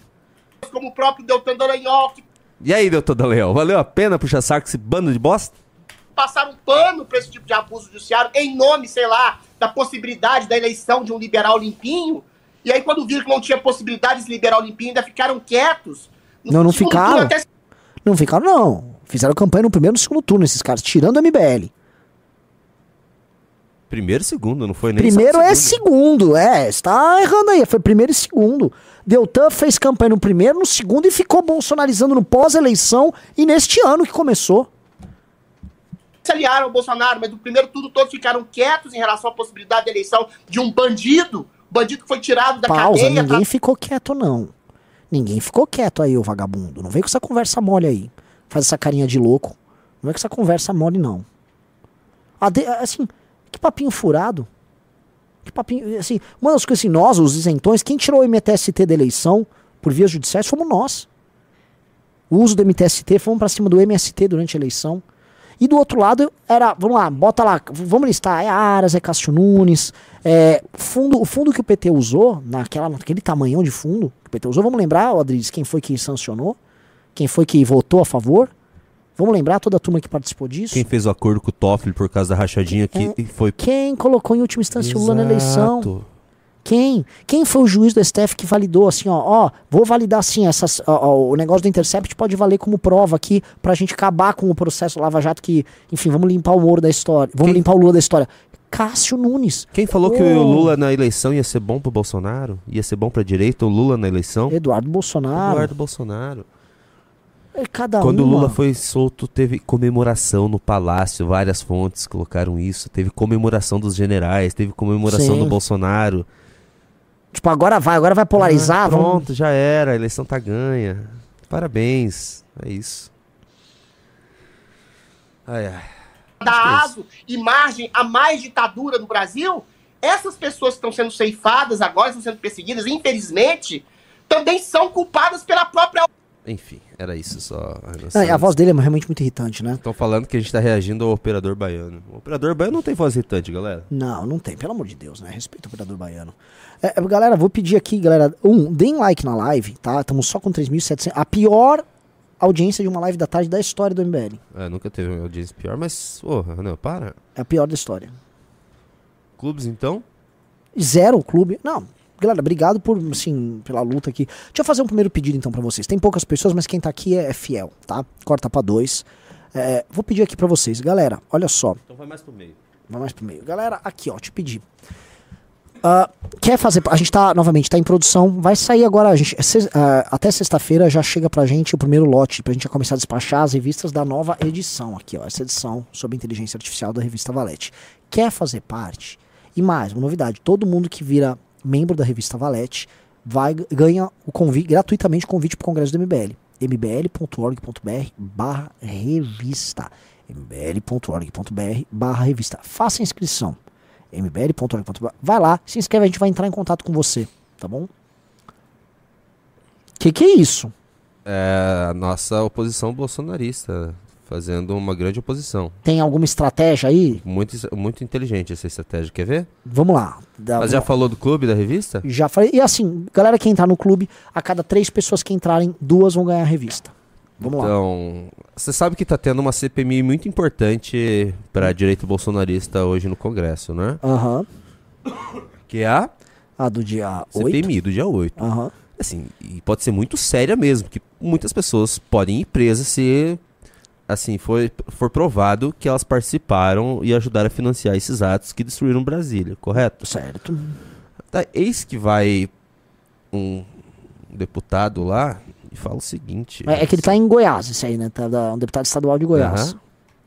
como o próprio Deltan Dallagnol, que E aí, doutor Daleão, valeu a pena puxar saco esse bando de bosta? passaram um pano para esse tipo de abuso judiciário em nome, sei lá, da possibilidade da eleição de um liberal limpinho. E aí, quando viram que não tinha possibilidade desse liberal limpinho, ainda ficaram quietos. No Não, não ficaram. turno, até Não ficaram, não. Fizeram campanha no primeiro e no segundo turno, esses caras, tirando o MBL. Primeiro e segundo, não foi nem Primeiro é segundo. segundo, é, você tá errando aí, foi primeiro e segundo. Deltan fez campanha no primeiro, no segundo e ficou bolsonarizando no pós-eleição e neste ano que começou. se aliaram ao Bolsonaro, mas no primeiro tudo todos ficaram quietos em relação à possibilidade de eleição de um bandido, bandido que foi tirado da Pausa, cadeia. ninguém ficou quieto não. Ninguém ficou quieto aí, ô vagabundo. Não vem com essa conversa mole aí. Faz essa carinha de louco. Não vem com essa conversa mole não. Ade- assim, que papinho furado. Que papinho, assim, uma das coisas assim, nós, os isentões, quem tirou o MTST da eleição por vias judiciais fomos nós. O uso do MTST, fomos pra cima do MST durante a eleição. E do outro lado era, vamos lá, bota lá, vamos listar, é Aras, é Cássio Nunes, é, fundo, o fundo que o PT usou, naquela, naquele tamanhão de fundo que o PT usou, vamos lembrar, Adriles, quem foi que sancionou? Quem foi que votou a favor? Vamos lembrar toda a turma que participou disso? Quem fez o acordo com o Toffoli por causa da rachadinha que É. foi. Quem colocou em última instância o Lula na eleição? Exato. Quem? Quem foi o juiz do STF que validou assim, ó, ó, vou validar assim, essas, ó, ó, o negócio do Intercept pode valer como prova aqui pra gente acabar com o processo Lava Jato que, enfim, vamos limpar o Moro da história, vamos Quem? limpar o Lula da história. Cássio Nunes, Quem falou que Oh. o Lula na eleição ia ser bom pro Bolsonaro? Ia ser bom pra direita, o Lula na eleição? Eduardo Bolsonaro, Eduardo Bolsonaro. É cada Quando o uma. Lula foi solto, teve comemoração no palácio, várias fontes colocaram isso. Teve comemoração dos generais, teve comemoração Sim. do Bolsonaro. Tipo, agora vai, agora vai polarizar, Ah, vamos... pronto, já era, a eleição tá ganha. Parabéns, é isso. Ai, ai. dar aso e margem a mais ditadura no Brasil, essas pessoas que estão sendo ceifadas agora, estão sendo perseguidas, infelizmente, também são culpadas pela própria Enfim, era isso só. Não, a voz dele é realmente muito irritante, né? Estão falando que a gente tá reagindo ao operador baiano. O operador baiano não tem voz irritante, galera. Não, não tem, pelo amor de Deus, né? Respeito o operador baiano. É, é, galera, vou pedir aqui, galera, um, deem like na live, tá? Estamos só com 3.700. A pior audiência de uma live da tarde da história do MBL. É, nunca teve uma audiência pior, mas, porra, não, para. É a pior da história. Clubes então? Zero clube. Não, galera, obrigado por, assim, pela luta aqui. Deixa eu fazer um primeiro pedido então pra vocês. Tem poucas pessoas, mas quem tá aqui é, é fiel, tá? Corta pra dois. É, vou pedir aqui pra vocês, galera, olha só. Então vai mais pro meio. Vai mais pro meio. Galera, aqui, ó, te pedi. Ah, quer fazer. A gente tá, novamente, tá em produção. Vai sair agora. A gente, se- ah, até sexta-feira já chega pra gente o primeiro lote, pra gente já começar a despachar as revistas da nova edição. Aqui, ó, essa edição sobre inteligência artificial da revista Valete. Quer fazer parte? E mais, uma novidade: todo mundo que vira membro da revista Valete vai ganha o convite, gratuitamente o convite pro Congresso do MBL. mbl.org.br barra revista mbl.org.br barra revista. Faça inscrição. mbl.org.br. Vai lá, se inscreve, a gente vai entrar em contato com você, tá bom? Que que é isso? É a nossa oposição bolsonarista, fazendo uma grande oposição. Tem alguma estratégia aí? Muito, muito inteligente essa estratégia, quer ver? Vamos lá. Mas já falou do clube da revista? já falei. E assim, galera que entrar no clube, a cada três pessoas que entrarem, duas vão ganhar a revista. Vamos lá. Então, você sabe que tá tendo uma CPMI muito importante pra direita bolsonarista hoje no Congresso, né? Aham. Que é a A do dia 8. CPMI do dia 8. Aham. Assim, e pode ser muito séria mesmo, que muitas pessoas podem ir presas se assim for, for provado que elas participaram e ajudaram a financiar esses atos que destruíram Brasília, correto? Certo. Tá, eis que vai um deputado lá e fala o seguinte. É, é que ele tá em Goiás, isso aí, né? Tá da, um deputado estadual de Goiás. O Aham.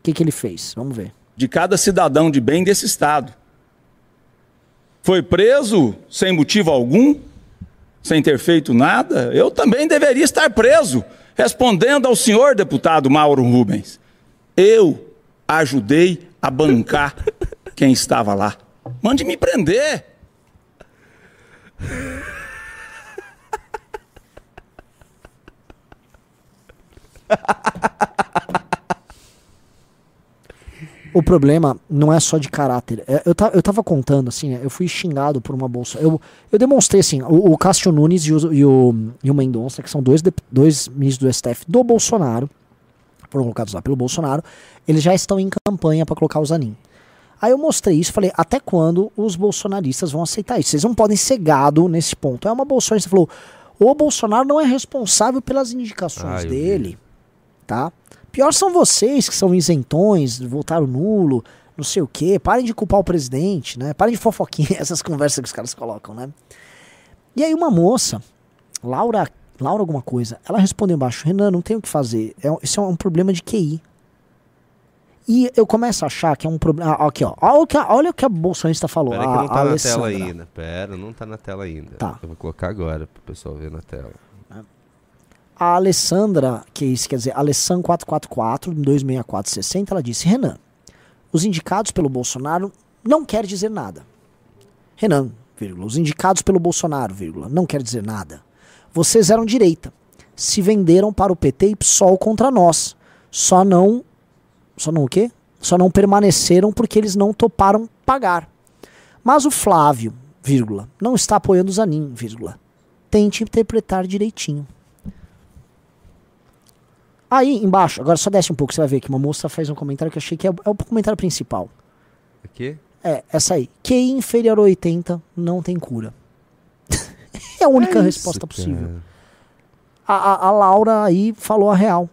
que, que ele fez? Vamos ver. de cada cidadão de bem desse Estado. Foi preso sem motivo algum, sem ter feito nada? Eu também deveria estar preso, respondendo ao senhor deputado Mauro Rubens. Eu ajudei a bancar quem estava lá. Mande me prender. O problema não é só de caráter. É, Eu, eu tava contando, assim, eu fui xingado por uma bolsa. Eu, eu demonstrei, assim, o, o Cássio Nunes e o, e o, e o Mendonça, que são dois, dois ministros do STF do Bolsonaro, foram colocados lá pelo Bolsonaro, eles já estão em campanha para colocar o Zanin. Aí eu mostrei isso, falei, até quando os bolsonaristas vão aceitar isso? Vocês não podem ser gado nesse ponto. É uma bolsonarista falou, o Bolsonaro não é responsável pelas indicações eu vi. dele, tá? Pior são vocês que são isentões, votaram nulo, não sei o quê, parem de culpar o presidente, né? Parem de fofoquinha, essas conversas que os caras colocam, né? E aí uma moça, Laura, Laura alguma coisa, ela respondeu embaixo, Renan, não tem o que fazer, é, isso é um problema de QI. E eu começo a achar que é um problema. Ah, aqui, ó. Olha o que, a- olha o que a bolsonarista falou. Pera que a, não tá na Alessandra. tela ainda. Pera, não tá na tela ainda. Tá. Eu vou colocar agora pro pessoal ver na tela. A Alessandra, que isso quer dizer, Alessan 444, 26460, ela disse: Renan, os indicados pelo Bolsonaro não quer dizer nada. Renan, vírgula, os indicados pelo Bolsonaro, vírgula, não quer dizer nada. Vocês eram direita. Se venderam para o PT e PSOL contra nós. Só não. Só não o quê? Só não permaneceram porque eles não toparam pagar. Mas o Flávio, vírgula, não está apoiando o Zanin, vírgula. Tente interpretar direitinho. Aí, embaixo, agora só desce um pouco, você vai ver que uma moça faz um comentário que eu achei que é, é o comentário principal. Aqui? É, essa aí. QI inferior a 80 não tem cura. é a única isso, resposta possível. A, a- a Laura aí falou a real.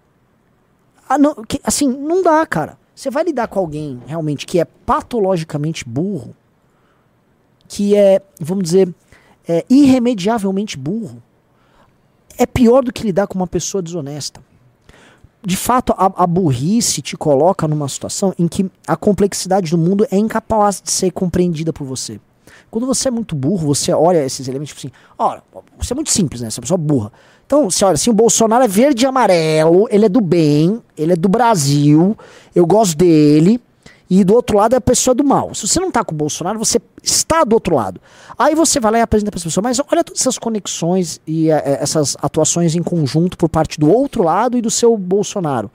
Ah, não, que- assim, não dá, cara. Você vai lidar com alguém realmente que é patologicamente burro, que é, vamos dizer, é irremediavelmente burro, é pior do que lidar com uma pessoa desonesta. De fato, a, a burrice te coloca numa situação em que a complexidade do mundo é incapaz de ser compreendida por você. Quando você é muito burro, você olha esses elementos tipo assim, olha, você é muito simples, né? Você é uma pessoa burra. Então, você olha assim, o Bolsonaro é verde e amarelo, ele é do bem, ele é do Brasil, eu gosto dele, e do outro lado é a pessoa do mal. Se você não tá com o Bolsonaro, você está do outro lado. Aí você vai lá e apresenta para essa pessoa, mas olha todas essas conexões e eh, eh, essas atuações em conjunto por parte do outro lado e do seu Bolsonaro.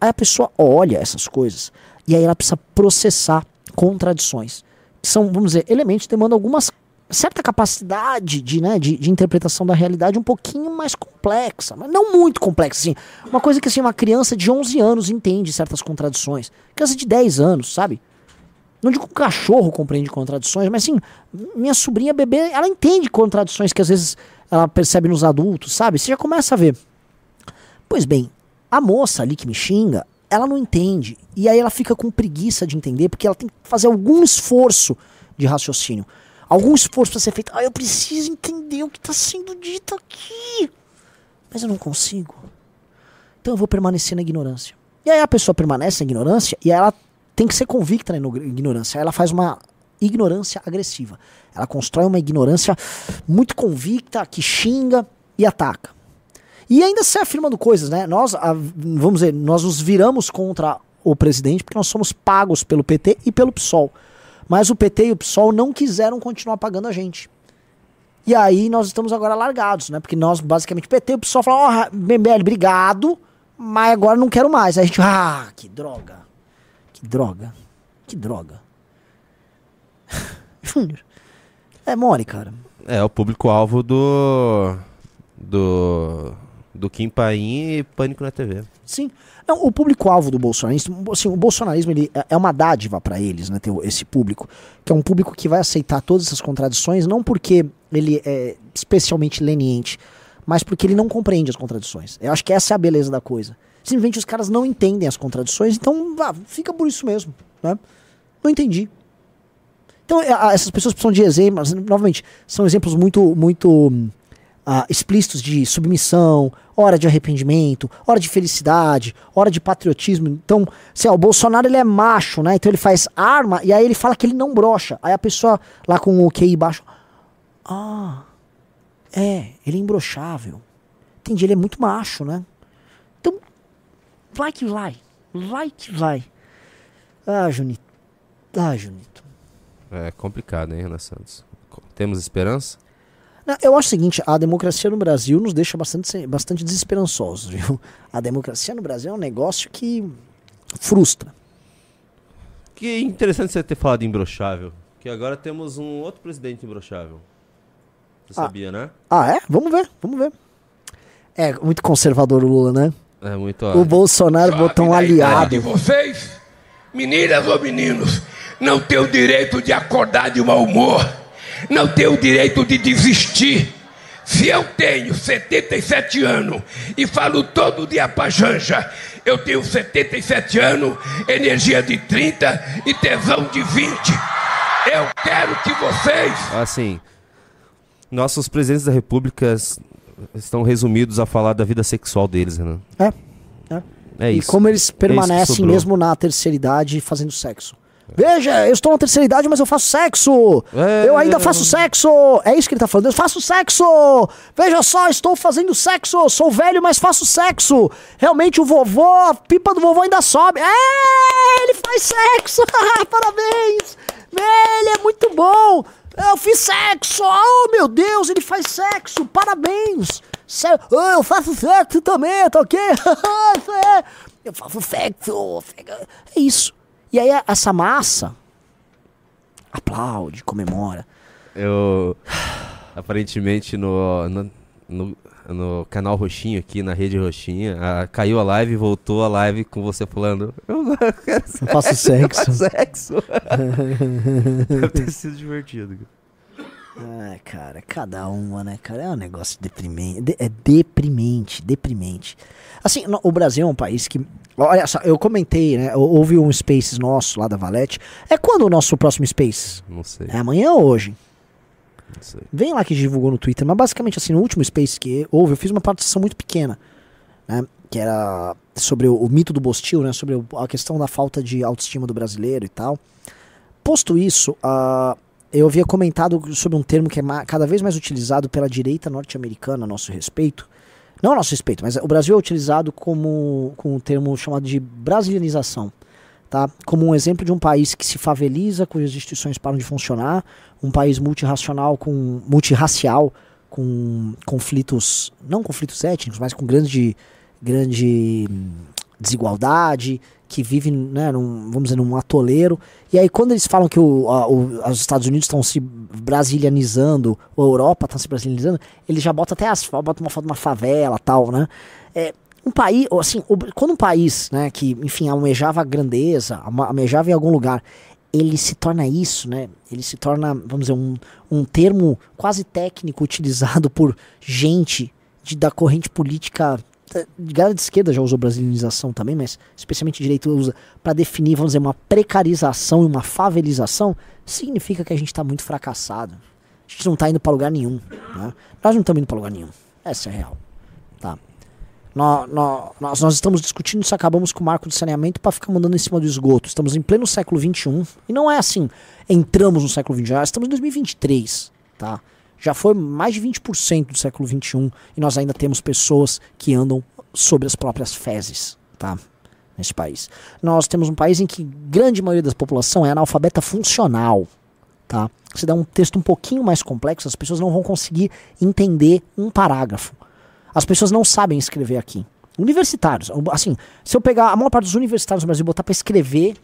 Aí a pessoa olha essas coisas e aí ela precisa processar contradições. Que são, vamos dizer, elementos que demandam algumas certa capacidade de, né, de, de interpretação da realidade um pouquinho mais complexa, mas não muito complexa, assim. Uma coisa que assim, uma criança de 11 anos entende certas contradições. Criança de 10 anos, sabe? Não digo que um cachorro compreende contradições, mas assim, minha sobrinha bebê, ela entende contradições que às vezes ela percebe nos adultos, sabe? Você já começa a ver. Pois bem, a moça ali que me xinga, ela não entende. E aí ela fica com preguiça de entender, porque ela tem que fazer algum esforço de raciocínio. Algum esforço para ser feito. Ah, eu preciso entender o que está sendo dito aqui. Mas eu não consigo. Então eu vou permanecer na ignorância. E aí a pessoa permanece na ignorância e ela tem que ser convicta na ignorância. Ela faz uma ignorância agressiva. Ela constrói uma ignorância muito convicta, que xinga e ataca. E ainda se afirmando coisas, né? Nós, vamos dizer, nós nos viramos contra o presidente porque nós somos pagos pelo PT e pelo PSOL. Mas o PT e o PSOL não quiseram continuar pagando a gente. E aí nós estamos agora largados, né? Porque nós, basicamente, o PT e o PSOL falaram, ó, MBL, obrigado, mas agora não quero mais. Aí a gente, ah, que droga. Que droga. Que droga. Júnior. É mole, cara. É, o público-alvo do. Do. Do Kim Paim e Pânico na TV. Sim. Não, o público-alvo do bolsonarismo, assim, o bolsonarismo ele é- é uma dádiva para eles, né, ter esse público, que é um público que vai aceitar todas essas contradições, não porque ele é especialmente leniente, mas porque ele não compreende as contradições. Eu acho que essa é a beleza da coisa. Simplesmente os caras não entendem as contradições, então vá, fica por isso mesmo, né? Não entendi. Então, é, essas pessoas precisam de exemplos, novamente, são exemplos muito, muito hum, ah, explícitos de submissão, hora de arrependimento, hora de felicidade, hora de patriotismo. Então, assim, ó, o Bolsonaro ele é macho, né? Então ele faz arma e aí ele fala que ele não brocha. Aí a pessoa lá com o QI baixo, ah, é, ele é imbrochável. Entendi, ele é muito macho, né? Então, vai que vai, vai que vai. Ah, Junito, ah, Junito. É complicado, hein, Renan Santos? Temos esperança? Não, Eu acho o seguinte, a democracia no Brasil nos deixa bastante, bastante desesperançosos, viu? A democracia no Brasil é um negócio que frustra. Que interessante você ter falado imbrochável. Que agora temos um outro presidente imbrochável. Você Ah. sabia, né? Ah, é? Vamos ver, vamos ver. É, muito conservador o Lula, né? É muito. O Bolsonaro botou um aliado. de vocês, meninas ou meninos, não tem o direito de acordar de mau humor, não tem o direito de desistir. Se eu tenho 77 anos e falo todo dia pra Janja, Eu tenho 77 anos, energia de 30 e tesão de 20. Eu quero que vocês. Assim, nossos presidentes da República estão resumidos a falar da vida sexual deles, Renan. É. é. É e isso. como eles É permanecem sobrou. mesmo na terceira idade fazendo sexo. Veja, eu estou na terceira idade, mas eu faço sexo. É. Eu ainda faço sexo. É isso que ele tá falando. Eu faço sexo. Veja só, estou fazendo sexo. Sou velho, mas faço sexo. Realmente o vovô, a pipa do vovô ainda sobe. É, ele faz sexo. Parabéns. Ele é muito bom. Eu fiz sexo. Oh, meu Deus, ele faz sexo. Parabéns. Ah, eu faço sexo também, tá ok? Isso é. Eu faço sexo. É isso. E aí essa massa aplaude, comemora. Eu. Aparentemente no, no, no, no canal Roxinho aqui, na rede Roxinha, a- caiu a live e voltou a live com você falando. Eu quero Eu faço sexo. faço sexo. Deve ter sido divertido. Ai, cara, cada uma, né, cara? É um negócio deprimente. de- é deprimente, deprimente. Assim, no- o Brasil é um país que. Olha só, eu comentei, né? Houve um Spaces nosso lá da Valete. É quando o nosso próximo Space? Não sei. É amanhã ou hoje? Não sei. Vem lá que divulgou no Twitter, mas basicamente assim, no último Space que houve, eu fiz uma participação muito pequena, né? Que era sobre o, o mito do Bostil, né? Sobre o- a questão da falta de autoestima do brasileiro e tal. Posto isso, ah, eu havia comentado sobre um termo que é cada vez mais utilizado pela direita norte-americana a nosso respeito. Não a nosso respeito, mas o Brasil é utilizado como com um termo chamado de brasilianização. Tá? Como um exemplo de um país que se faveliza, cujas instituições param de funcionar, um país multirracional com multirracial, com conflitos, não conflitos étnicos, mas com grande grande hum, desigualdade, que vive, né, num, vamos dizer, num atoleiro. E aí quando eles falam que o, a- o- os Estados Unidos estão se brasilianizando, ou a Europa está se brasilianizando, ele já bota até as bota uma foto de uma favela, tal, né? É, um país, assim, quando um país, né, que, enfim, almejava a grandeza, almejava em algum lugar, ele se torna isso, né? Ele se torna, vamos dizer, um, um termo quase técnico utilizado por gente de, da corrente política. De galera de esquerda já usou brasilianização também, mas especialmente direito usa para definir, vamos dizer, uma precarização e uma favelização, significa que a gente está muito fracassado. A gente não está indo para lugar nenhum. Né? Nós não estamos indo para lugar nenhum. Essa é a real. Tá? Nó- nó- Nós, nós estamos discutindo se acabamos com o marco de saneamento para ficar mandando em cima do esgoto. Estamos em pleno século XXI. E não é assim, entramos no século XXI, estamos em 2023. Tá? Já foi mais de 20% do século XXI e nós ainda temos pessoas que andam sobre as próprias fezes. Tá? Nesse país. Nós temos um país em que grande maioria da população é analfabeta funcional. Tá? Se dá um texto um pouquinho mais complexo, as pessoas não vão conseguir entender um parágrafo. As pessoas não sabem escrever aqui. Universitários, assim, se eu pegar a maior parte dos universitários no Brasil e botar para escrever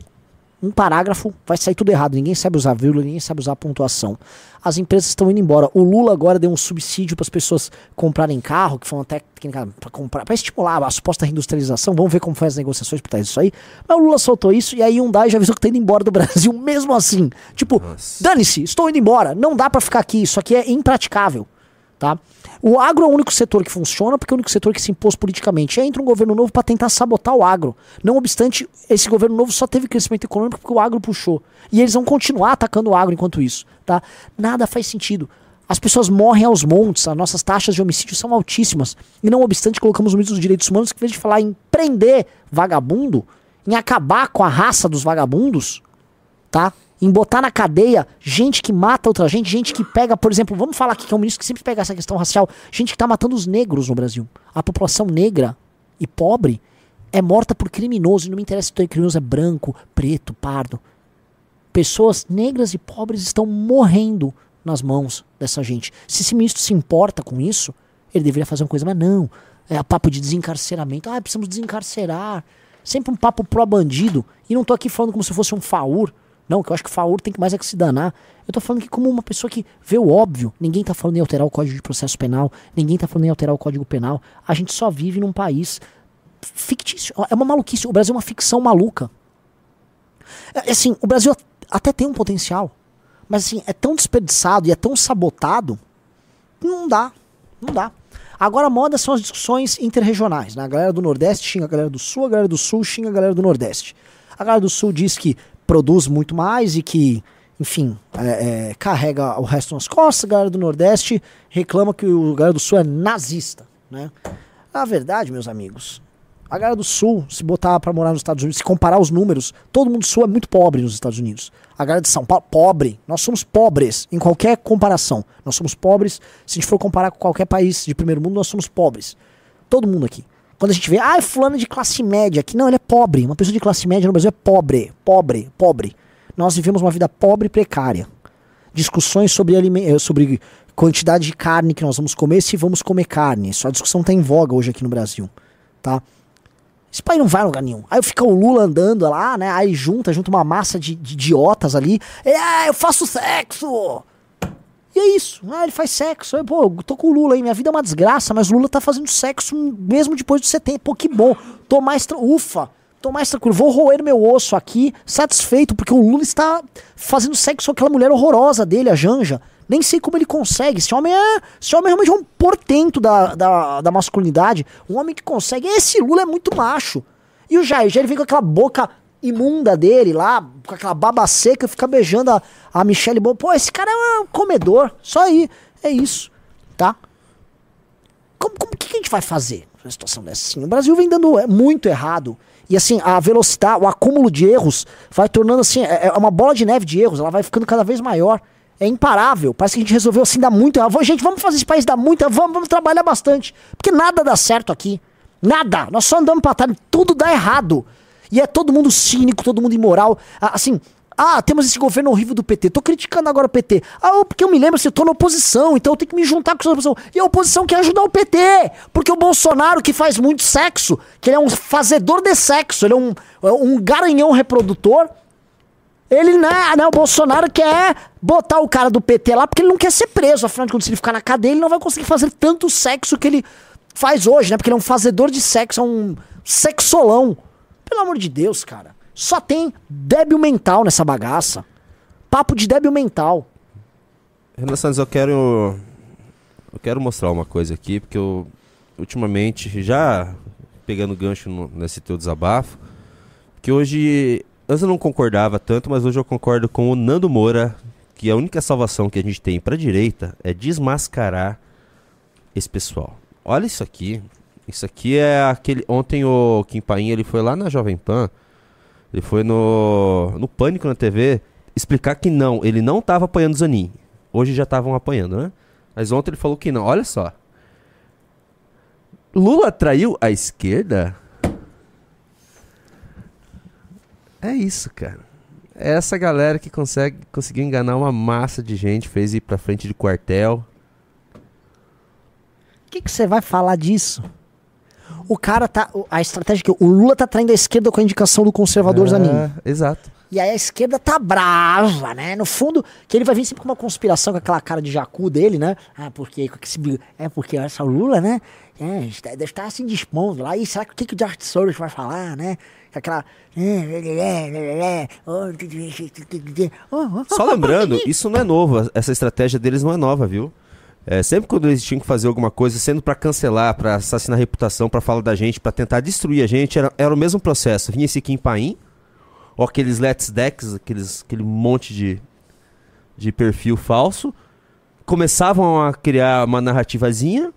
um parágrafo, vai sair tudo errado. Ninguém sabe usar vírgula, ninguém sabe usar pontuação. As empresas estão indo embora. O Lula agora deu um subsídio para as pessoas comprarem carro, que foi uma técnica para comprar, para estimular a suposta reindustrialização. Vamos ver como foi as negociações por trás disso aí. Mas o Lula soltou isso e aí Hyundai já avisou que tá indo embora do Brasil mesmo assim. Tipo, dane-se, estou indo embora. Não dá para ficar aqui. Isso aqui é impraticável. Tá? O agro é o único setor que funciona porque é o único setor que se impôs politicamente. E entra um governo novo para tentar sabotar o agro. Não obstante, esse governo novo só teve crescimento econômico porque o agro puxou. E eles vão continuar atacando o agro enquanto isso. Tá? Nada faz sentido. As pessoas morrem aos montes, as nossas taxas de homicídio são altíssimas. E não obstante, colocamos o ministro dos direitos humanos que, em vez de falar em prender vagabundo, em acabar com a raça dos vagabundos, tá? Em botar na cadeia gente que mata outra gente, gente que pega, por exemplo, vamos falar aqui que é um ministro que sempre pega essa questão racial, gente que tá matando os negros no Brasil. A população negra e pobre é morta por criminoso, e não me interessa se o criminoso é branco, preto, pardo. Pessoas negras e pobres estão morrendo nas mãos dessa gente. Se esse ministro se importa com isso, ele deveria fazer uma coisa, mas não. É papo de desencarceramento. Ah, precisamos desencarcerar. Sempre um papo pró-bandido. E não tô aqui falando como se fosse um faur. Não, que eu acho que faur tem que mais é que se danar. Eu tô falando que como uma pessoa que vê o óbvio, ninguém tá falando em alterar o Código de Processo Penal, ninguém tá falando em alterar o Código Penal. A gente só vive num país fictício. É uma maluquice. O Brasil é uma ficção maluca. É, assim, o Brasil até tem um potencial. Mas assim, é tão desperdiçado e é tão sabotado. Não dá. Não dá. Agora a moda são as discussões interregionais, né? A galera do Nordeste xinga a galera do Sul, a galera do Sul xinga a galera do Nordeste. A galera do Sul diz que produz muito mais e que, enfim, é, é, carrega o resto nas costas. A galera do Nordeste reclama que o galera do Sul é nazista, né? A verdade, meus amigos, a galera do Sul, se botar pra morar nos Estados Unidos, se comparar os números, todo mundo do Sul é muito pobre nos Estados Unidos. A galera de São Paulo, pobre. Nós somos pobres em qualquer comparação. Nós somos pobres. Se a gente for comparar com qualquer país de primeiro mundo, nós somos pobres. Todo mundo aqui. Quando a gente vê, ah, é fulano de classe média aqui. Não, ele é pobre. Uma pessoa de classe média no Brasil é pobre. Pobre, pobre. Nós vivemos uma vida pobre e precária. Discussões sobre, eh, sobre quantidade de carne que nós vamos comer, se vamos comer carne. Isso a discussão tá em voga hoje aqui no Brasil. Tá? Esse pai não vai a lugar nenhum. Aí fica o Lula andando lá, né? Aí junta, junta uma massa de, de idiotas ali. Ah, eu faço sexo! E é isso. Ah, ele faz sexo. Aí, pô, eu tô com o Lula aí. Minha vida é uma desgraça, mas o Lula tá fazendo sexo mesmo depois dos 70. Pô, que bom. Tô mais. Ufa! Tô mais tranquilo. Vou roer meu osso aqui, satisfeito, porque o Lula está fazendo sexo com aquela mulher horrorosa dele, a Janja. Nem sei como ele consegue. Esse homem é. Esse homem realmente é um portento da, da, da masculinidade. Um homem que consegue. Esse Lula é muito macho. E o Jair, Jair vem com aquela boca imunda dele lá, com aquela baba seca, fica beijando a, a Michelle Bo. Pô, esse cara é um comedor. Só aí. É isso. Tá? Como, como que, a gente vai fazer numa situação dessa? Assim, o Brasil vem dando é, muito errado. E assim, a velocidade, o acúmulo de erros vai tornando assim, é, é uma bola de neve de erros, ela vai ficando cada vez maior. É imparável. Parece que a gente resolveu assim dar muito errado. Gente, vamos fazer esse país dar muito errado, vamos, vamos trabalhar bastante. Porque nada dá certo aqui. Nada. Nós só andamos pra trás, tudo dá errado. E é todo mundo cínico, todo mundo imoral. Ah, Assim, ah, temos esse governo horrível do PT. Tô criticando agora o PT. Ah, porque eu me lembro assim, eu tô na oposição, então eu tenho que me juntar com a oposição. E a oposição quer ajudar o PT. Porque o Bolsonaro, que faz muito sexo, que ele é um fazedor de sexo, ele é um, um garanhão reprodutor. Ele, né, né, o Bolsonaro quer botar o cara do PT lá porque ele não quer ser preso. Afinal de contas, se ele ficar na cadeia, ele não vai conseguir fazer tanto sexo que ele faz hoje, né? Porque ele é um fazedor de sexo, é um sexolão. Pelo amor de Deus, cara. Só tem débil mental nessa bagaça. Papo de débil mental. Renan Santos, eu quero. Eu quero mostrar uma coisa aqui, porque eu ultimamente, já pegando gancho no- nesse teu desabafo, que hoje. Antes eu não concordava tanto, mas hoje eu concordo com o Nando Moura, que a única salvação que a gente tem pra direita é desmascarar esse pessoal. Olha isso aqui. Isso aqui é aquele. Ontem o Kim Paim, ele foi lá na Jovem Pan. Ele foi no, no Pânico na TV explicar que não, ele não tava apoiando o Zanin. Hoje já estavam apoiando, né? Mas ontem ele falou que não. Olha só. Lula traiu a esquerda? É isso, cara. É essa galera que consegue conseguiu enganar uma massa de gente, fez ir pra frente de quartel. O que você vai falar disso? O cara tá. A estratégia que o Lula tá traindo a esquerda com a indicação do conservador Zanin. É, exato. E aí a esquerda tá brava, né? No fundo, que ele vai vir sempre com uma conspiração com aquela cara de jacu dele, né? Ah, porque esse é porque essa Lula, né? É, está, deve estar se dispondo lá. E será que o que, que o George Soros vai falar, né? Aquela. Só lembrando, isso não é novo. Essa estratégia deles não é nova, viu? É, sempre quando eles tinham que fazer alguma coisa, sendo pra cancelar, pra assassinar a reputação, pra falar da gente, pra tentar destruir a gente, era, era o mesmo processo. Vinha esse Kim Paim, ou aqueles Let's Decks, aqueles, aquele monte de, de perfil falso, começavam a criar uma narrativazinha,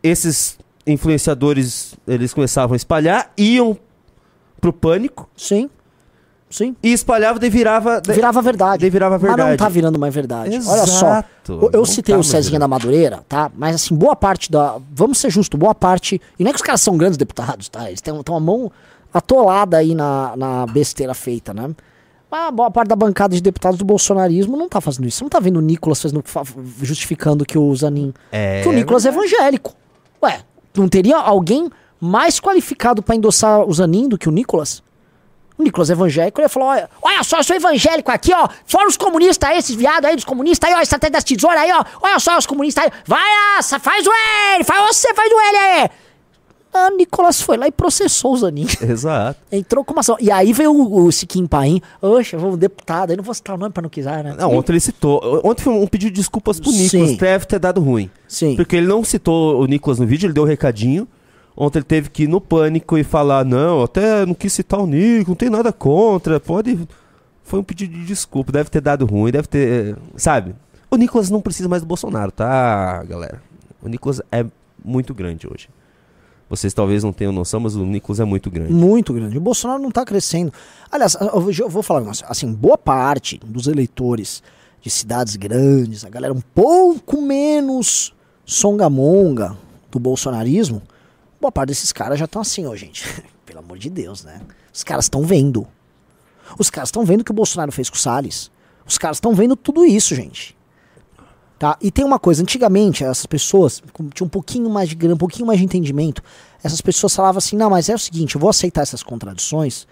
esses influenciadores, eles começavam a espalhar, iam pro pânico, Sim. Sim. e espalhava, daí virava... Virava verdade. Daí virava Mas não verdade. tá virando mais verdade. Olha só. Exato. Eu, eu citei tá o Cezinha da Madureira, tá? Mas assim, boa parte da. Vamos ser justos, boa parte. E não é que os caras são grandes deputados, tá? Eles têm, têm uma mão atolada aí na, na besteira feita, né? Mas a boa parte da bancada de deputados do bolsonarismo não tá fazendo isso. Você não tá vendo o Nicolas fazendo, fa- justificando que o Zanin. É que o Nicolas é evangélico. Ué, não teria alguém mais qualificado pra endossar o Zanin do que o Nicolas? O Nicolas evangélico, ele falou: olha, olha só, eu sou evangélico aqui, ó. Fora os comunistas aí, esses viados aí dos comunistas aí, ó, estratégia das tesouras aí, ó. Olha só os comunistas aí. Vai, assa, faz o L, faz você, faz o L aí. Ah, Nicolas foi lá e processou o Zanin. Exato. Entrou com uma ação. E aí veio o, o Siquim Paim. Vou um deputado. Aí não vou citar o nome pra não quiser, né? Não, ontem ele citou. Ontem foi um pedido de desculpas pro Sim. Nicolas. Deve ter dado ruim. Sim. Porque ele não citou o Nicolas no vídeo, ele deu um recadinho. Ontem ele teve que ir no pânico e falar: Não, até não quis citar o Nico, não tem nada contra. Pode. Foi um pedido de desculpa, deve ter dado ruim, deve ter. Sabe? O Nicolas não precisa mais do Bolsonaro, tá, galera? O Nicolas é muito grande hoje. Vocês talvez não tenham noção, mas o Nicolas é muito grande. Muito grande. O Bolsonaro não tá crescendo. Aliás, eu vou- falar. Assim, boa parte dos eleitores de cidades grandes, a galera um pouco menos songamonga do bolsonarismo, boa parte desses caras já estão assim, ó, gente. Pelo amor de Deus, né? Os caras estão vendo. Os caras estão vendo o que o Bolsonaro fez com o Salles. Os caras estão vendo tudo isso, gente. Tá? E tem uma coisa, antigamente essas pessoas tinham um pouquinho mais de grana, um pouquinho mais de entendimento. Essas pessoas falavam assim: "Não, mas é o seguinte, eu vou aceitar essas contradições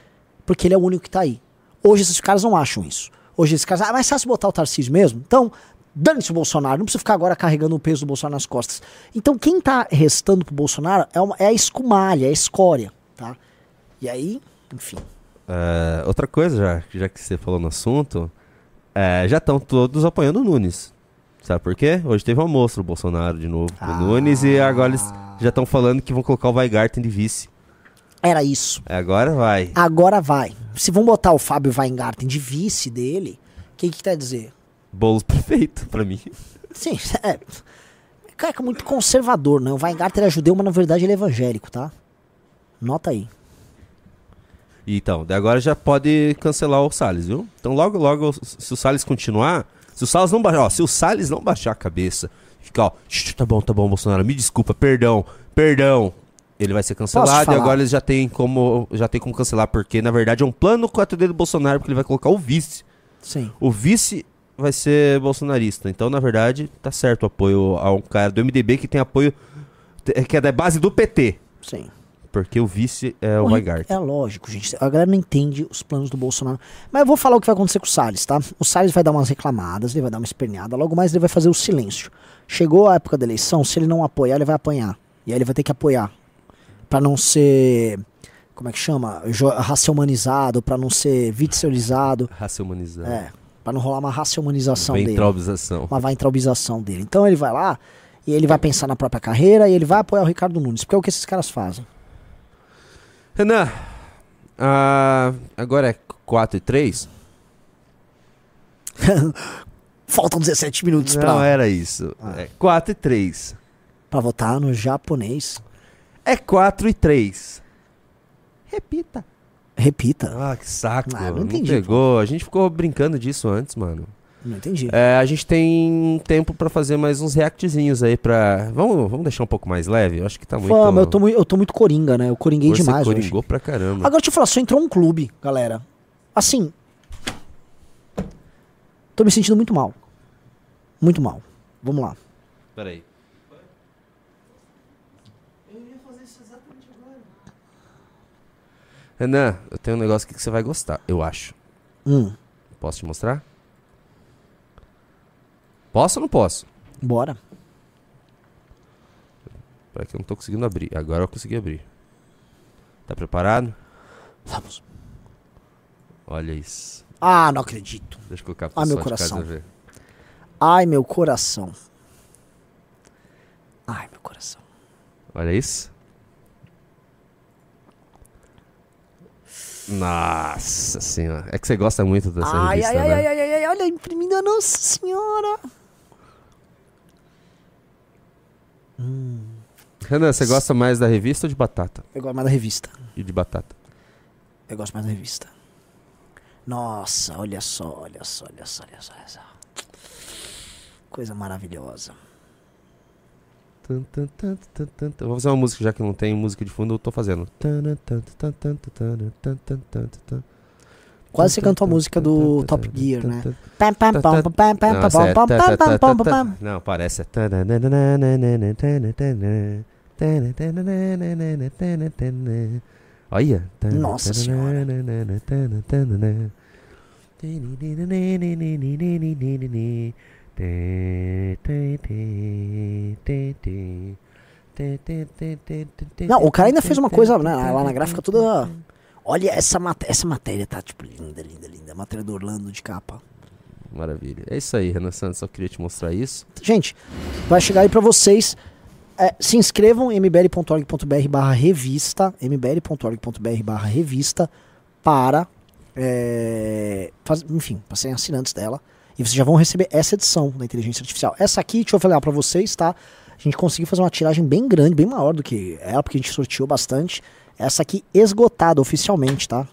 porque ele é o único que tá aí". Hoje esses caras não acham isso. Hoje esses caras, ah, mas fácil botar o Tarcísio mesmo? Então, dane-se o Bolsonaro, não precisa ficar agora carregando o peso do Bolsonaro nas costas. Então, quem tá restando pro Bolsonaro é, uma- é a escumalha, é a escória, tá? E aí, enfim. É, outra coisa, já, já que você falou no assunto, é, já estão todos apoiando o Nunes. Sabe por quê? Hoje teve um almoço do Bolsonaro de novo com o Nunes e agora eles já estão falando que vão colocar o Weigarten de vice. Era isso. É, Agora vai. Agora vai. Se vão botar o Fábio Weingarten de vice dele, o que que quer dizer? Boulos perfeito pra mim. Sim, é. Cara, é muito conservador, né? O Weingarten é judeu, mas na verdade ele é evangélico, tá? Nota aí. Então, agora já pode cancelar o Salles, viu? Então logo, logo, se o Salles continuar, se o Salles não baixar, ó, se o Salles não baixar a cabeça, ficar, ó, "Shh, tá bom, tá bom, Bolsonaro, me desculpa, perdão, perdão. Ele vai ser cancelado e agora eles já tem como já tem como cancelar, porque na verdade é um plano 4D do Bolsonaro, porque ele vai colocar o vice. Sim. O vice vai ser bolsonarista. Então, na verdade, tá certo o apoio a um cara do MDB que tem apoio que é da base do PT. Sim. Porque o vice é o Porra, Weigarten. É lógico, gente. A galera não entende os planos do Bolsonaro. Mas eu vou falar o que vai acontecer com o Salles, tá? O Salles vai dar umas reclamadas, ele vai dar uma esperneada. Logo mais ele vai fazer o silêncio. Chegou a época da eleição, se ele não apoiar, ele vai apanhar. E aí ele vai ter que apoiar. Pra não ser. Como é que chama? Jo- Raça humanizado, pra não ser viticelizado. Raça humanizada. É. Pra não rolar uma raça humanização dele. Ventrobização. Uma ventrobização dele. Então ele vai lá e ele vai pensar na própria carreira e ele vai apoiar o Ricardo Nunes. Porque é o que esses caras fazem. Renan, ah, agora é 4 e 3? Faltam 17 minutos Não pra, era isso. É 4 e 3. pra votar no japonês. É 4 e 3. Repita. Repita. Ah, que saco. Ah, não não entendi, pegou. A gente ficou brincando disso antes, mano. Não entendi. É, a gente tem tempo pra fazer mais uns reactzinhos aí pra... Vamos, vamos deixar um pouco mais leve? Eu acho que tá muito... Fama, eu tô, eu tô muito coringa, né? Eu coringuei Você demais hoje. coringou pra caramba. Agora deixa eu falar, só entrou um clube, galera. Assim. Tô me sentindo muito mal. Muito mal. Vamos lá. Peraí. Renan, eu tenho um negócio aqui que você vai gostar, eu acho. Hum, Posso te mostrar? Posso ou não posso? bora. Peraí que eu não tô conseguindo abrir. Agora eu consegui abrir. Tá preparado? Vamos. Olha isso. Ah, não acredito. Deixa eu colocar pro Ah, meu coração. ver. Ai, meu coração. Ai, meu coração. Olha isso. Nossa senhora. É que você gosta muito dessa Ai, revista, ai, ai, né? ai, ai, ai, ai, olha, imprimida, nossa senhora. Renan, você gosta mais da revista ou de batata? Eu gosto mais da revista. E de batata? Eu gosto mais da revista. Nossa, olha só, olha só, olha só, olha só. Olha só. Coisa maravilhosa. Eu vou fazer uma música, já que não tem música de fundo, eu tô fazendo. Quase você cantou a música do Top Gear, né? Não, parece. Olha. Nossa senhora. Não, o cara ainda fez uma coisa né, lá na gráfica toda. Olha essa, mat essa matéria, tá? Tipo, linda, linda, linda. Matéria do Orlando de capa. Maravilha. É isso aí, Renan Santos. Só queria te mostrar isso. Gente, vai chegar aí pra vocês. É, se inscrevam em mbl.org.br barra revista, mbl.org.br barra revista, para, é, faz- enfim, para serem assinantes dela. E vocês já vão receber essa edição da Inteligência Artificial. Essa aqui, deixa eu falar pra vocês, tá? A gente conseguiu fazer uma tiragem bem grande, bem maior do que ela, porque a gente sorteou bastante. Essa aqui esgotada oficialmente, tá?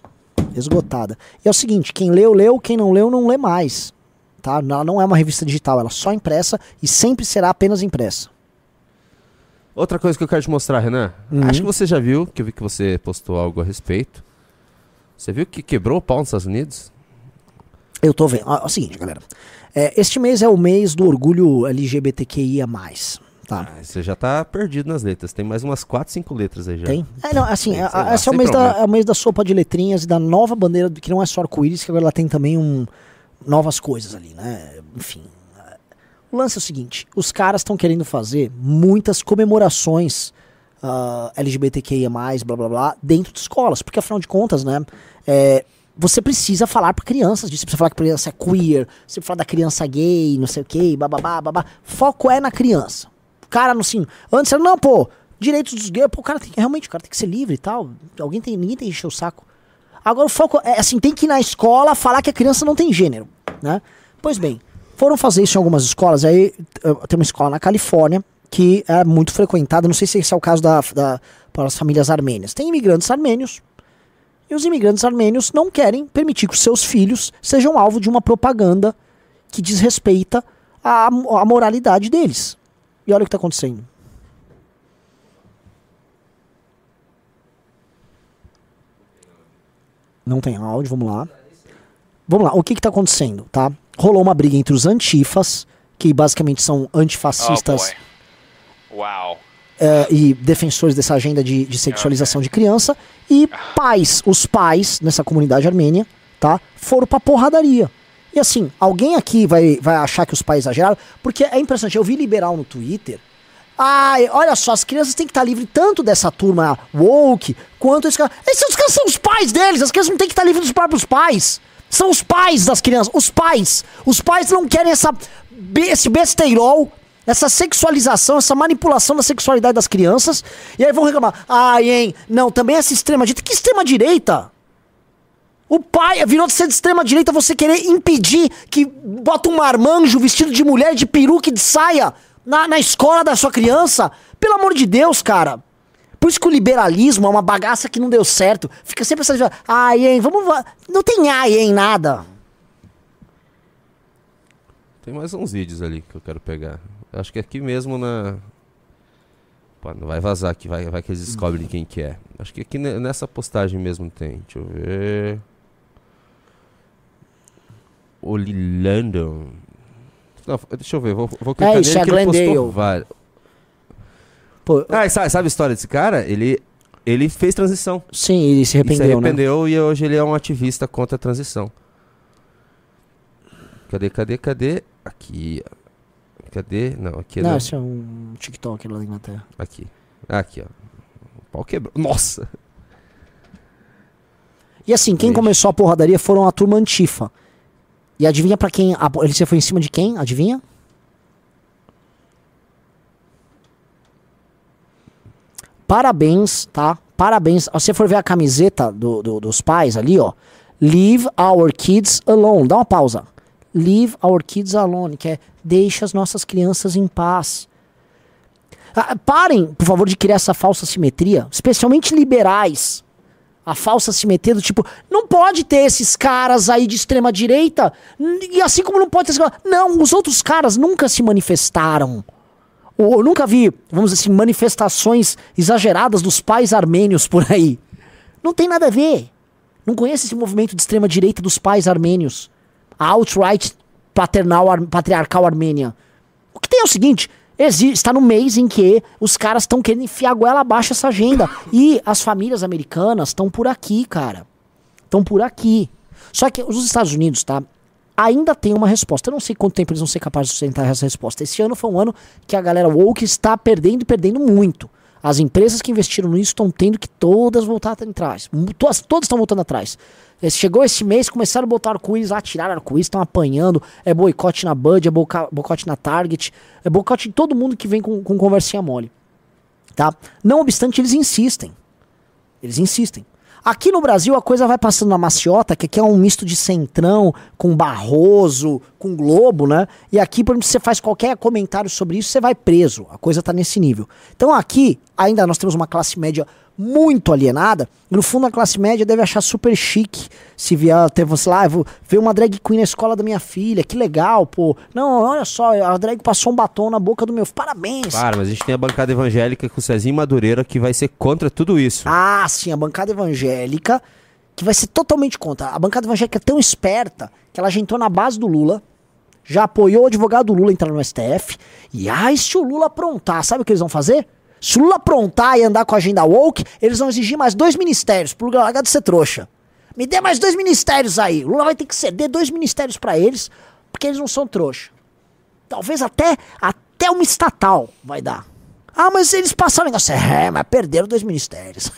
Esgotada. E é o seguinte, quem leu, leu, quem não leu, não lê mais. Tá? Ela não é uma revista digital, ela é só impressa e sempre será apenas impressa. Outra coisa que eu quero te mostrar, Renan. Uhum. Acho que você já viu, que eu vi que você postou algo a respeito. Você viu que quebrou o pau nos Estados Unidos? Eu tô vendo. É o seguinte, galera. É, este mês é o mês do orgulho LGBTQIA. Tá? Ah, Você já tá perdido nas letras. Tem mais umas 4, 5 letras aí já. Tem? É, não, assim, Tem, a- a- lá, esse é o, mês da, é o mês da sopa de letrinhas e da nova bandeira, que não é só arco-íris, que agora ela tem também um, novas coisas ali, né? Enfim. é, O lance é o seguinte: os caras estão querendo fazer muitas comemorações ah, LGBTQIA, blá blá blá, dentro de escolas, porque afinal de contas, né? é, você precisa falar para crianças disso, você precisa falar que a criança é queer, você falar da criança gay, não sei o que, bababá, babá. Foco é na criança. O cara, não assim, antes era, não, pô, direitos dos gays, pô, o cara tem que, realmente, o cara tem que ser livre e tal. Alguém tem, ninguém tem que encher o saco. Agora o foco é assim, tem que ir na escola falar que a criança não tem gênero, né? Pois bem, foram fazer isso em algumas escolas, aí eh, tem uma escola na Califórnia que é muito frequentada, não sei se esse é o caso da, da para as famílias armênias. Tem imigrantes armênios e os imigrantes armênios não querem permitir que os seus filhos sejam alvo de uma propaganda que desrespeita a, a moralidade deles. E olha o que está acontecendo. Não tem áudio, vamos lá. Vamos lá, o que está acontecendo, tá? Rolou uma briga entre os antifas, que basicamente são antifascistas Wow. Eh, e defensores dessa agenda de, de sexualização de criança, e pais, os pais nessa comunidade armênia, tá? Foram pra porradaria. E assim, alguém aqui vai, vai achar que os pais exageraram, porque é impressionante, eu vi liberal no Twitter. Ai, olha só, as crianças têm que estar livres tanto dessa turma woke, quanto esse cara. Esses caras são os pais deles, as crianças não têm que estar livres dos próprios pais. São os pais das crianças, os pais. Os pais não querem essa, esse besteirol, essa sexualização, essa manipulação da sexualidade das crianças. E aí vão reclamar, ai, hein, não, também essa extrema-direita. Que extrema-direita? O pai virou de ser de extrema direita você querer impedir que bota um marmanjo vestido de mulher, de peruca e de saia na, na escola da sua criança. Pelo amor de Deus, cara. Por isso que o liberalismo é uma bagaça que não deu certo. Fica sempre essa. Ai, hein, vamos. va-" Não tem ai, hein, nada. Tem mais uns vídeos ali que eu quero pegar. Acho que aqui mesmo na. Pô, não vai vazar aqui, vai, vai que eles descobrem quem que é. Acho que aqui ne- nessa postagem mesmo tem. Deixa eu ver. Olilando. Não, deixa eu ver, vou, vou clicar É nele que ele postou vários. Pô, Ah, sabe, sabe a história desse cara? Ele, ele fez transição. sim, ele se arrependeu, se né? arrependeu e hoje ele é um ativista contra a transição. Cadê, cadê, cadê? Aqui. ó. Cadê? Não, aqui Não, não. esse é um TikTok lá da Inglaterra. Aqui. Aqui, ó. O pau quebrou. Nossa! E assim, quem começou a porradaria foram a turma Antifa. E adivinha pra quem. A, ele você foi em cima de quem? Adivinha? Parabéns, tá? Parabéns. Se você for ver a camiseta do- do- dos pais ali, ó. Leave our kids alone. Dá uma pausa. Leave our kids alone, que é deixa as nossas crianças em paz. Ah, parem, por favor, de criar essa falsa simetria, especialmente liberais a falsa simetria do tipo, não pode ter esses caras aí de extrema direita, e assim como não pode ter esses... Não, os outros caras nunca se manifestaram. Eu nunca vi, vamos dizer assim, manifestações exageradas dos pais armênios por aí. Não tem nada a ver. Não conhece esse movimento de extrema direita dos pais armênios. Outright paternal, ar- patriarcal armênia. O que tem é o seguinte, está no mês em que os caras estão querendo enfiar a goela abaixo essa agenda. E as famílias americanas estão por aqui, cara. Estão por aqui. Só que os Estados Unidos, tá? Ainda tem uma resposta. Eu não sei quanto tempo eles vão ser capazes de sustentar essa resposta. Esse ano foi um ano que a galera woke está perdendo e perdendo muito. As empresas que investiram nisso estão tendo que todas voltar atrás. Todas estão voltando atrás. Eh, Chegou esse mês, começaram a botar arco-íris lá, tiraram arco-íris, estão apanhando. É boicote na Bud, é boicote na Target, é boicote em todo mundo que vem com, com conversinha mole. Tá? Não obstante, eles insistem. Eles insistem. Aqui no Brasil a coisa vai passando na maciota, que aqui é um misto de centrão com Barroso, com Globo, né? E aqui, por exemplo, se você faz qualquer comentário sobre isso, você vai preso. A coisa tá nesse nível. Então aqui, ainda nós temos uma classe média muito alienada. No fundo, a classe média deve achar super chique se vier ter você lá, "Ah, vou ver uma drag queen na escola da minha filha, que legal, pô. Não, olha só, a drag passou um batom na boca do meu. Parabéns. Claro, mas a gente tem a bancada evangélica com o Cezinho Madureira que vai ser contra tudo isso. Ah, sim, a bancada evangélica, que vai ser totalmente contra. A bancada evangélica é tão esperta que ela já entrou na base do Lula, já apoiou o advogado do Lula entrar no STF, e ai, se o Lula aprontar, sabe o que eles vão fazer? Se o Lula aprontar e andar com a agenda woke, eles vão exigir mais dois ministérios pro Lula largar de ser trouxa. Me dê mais dois ministérios aí. O Lula vai ter que ceder dois ministérios pra eles, porque eles não são trouxa. Talvez até, até uma estatal vai dar. Ah, mas eles passaram o negócio. É, mas perderam dois ministérios.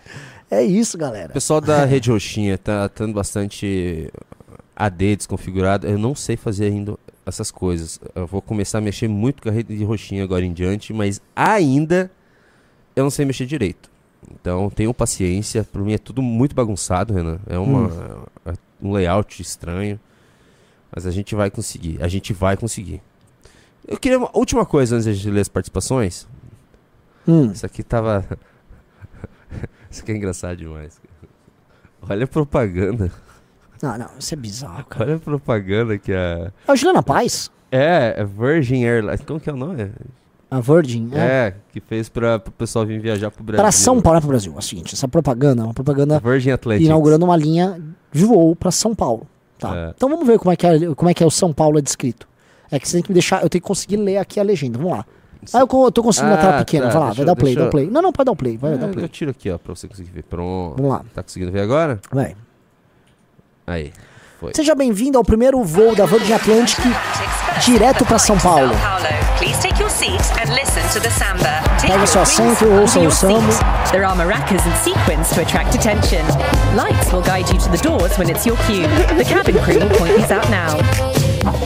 é isso, O galera. pessoal da Rede Roxinha tá tendo bastante AD desconfigurado. Eu não sei fazer ainda essas coisas. Eu vou começar a mexer muito com a Rede Roxinha agora em diante, mas ainda eu não sei mexer direito. Então tenham paciência. Por mim é tudo muito bagunçado, Renan. É uma, é um layout estranho. Mas a gente vai conseguir. A gente vai conseguir. Eu queria uma última coisa antes de a gente ler as participações. Hum. Isso aqui tava. Isso aqui é engraçado demais. Olha a propaganda. Não, não, isso é bizarro, cara. Olha a propaganda que a. É o Juliana Paz? É, é Virgin Airlines. Como que é o nome? A Virgin? É. É, que fez pra, pro pessoal vir viajar pro Brasil. Para São Paulo, é pro Brasil. É o seguinte, essa propaganda é uma propaganda Virgin Atlantic. inaugurando uma linha de voo para São Paulo. Tá. É. Então vamos ver como é, que é, como é que é o São Paulo é descrito. É que você tem que me deixar, eu tenho que conseguir ler aqui a legenda. Vamos lá. Ah, eu, tô conseguindo na Ah, tela pequena. tá, vai lá, deixa vai dar o play, deixa dá o play. Não, não, pode dar o play, vai É, dar o play. eu tiro aqui, ó, pra você conseguir ver. Pronto. Vamos lá. Tá conseguindo ver agora? Vai. Aí. Foi. Seja bem-vindo ao primeiro voo da Virgin Atlantic direto para São Paulo. Please take your seat and listen to the samba. Pega seu assento, under ouça o samba. There are maracas and sequins to attract attention. Lights will guide you to the doors when it's your cue. The cabin crew will point these out now.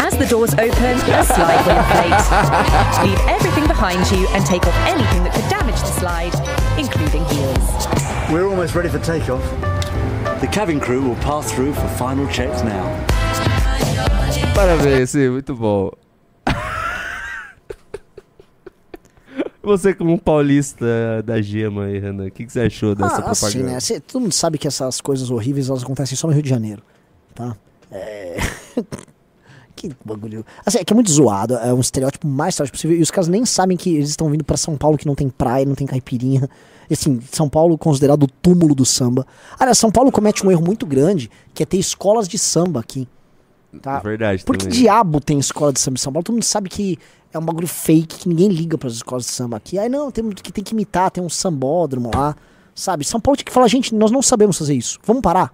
As the doors open, a slide will inflate. Leave everything behind you and take off anything that could damage the slide, including heels. We're almost ready for takeoff. The cabin crew will pass through for final checks now. Parabéns, sim, muito bom. Você como um paulista da gema aí, Renan, o que, que você achou dessa Ah, assim, propaganda? né? cê- todo mundo sabe que essas coisas horríveis elas acontecem só no Rio de Janeiro, tá? É... que bagulho. Assim, é que é muito zoado, é um estereótipo mais estereótipo possível. E os caras nem sabem que eles estão vindo pra São Paulo que não tem praia, não tem caipirinha. Assim, São Paulo considerado o túmulo do samba. Aliás, São Paulo comete um erro muito grande, que é ter escolas de samba aqui. Tá? É verdade Por que também. diabo tem escola de samba em São Paulo? Todo mundo sabe que é um bagulho fake, que ninguém liga pras escolas de samba aqui. Aí não, tem que tem que imitar, tem um sambódromo lá, sabe? São Paulo tinha que falar, gente, nós não sabemos fazer isso. Vamos parar.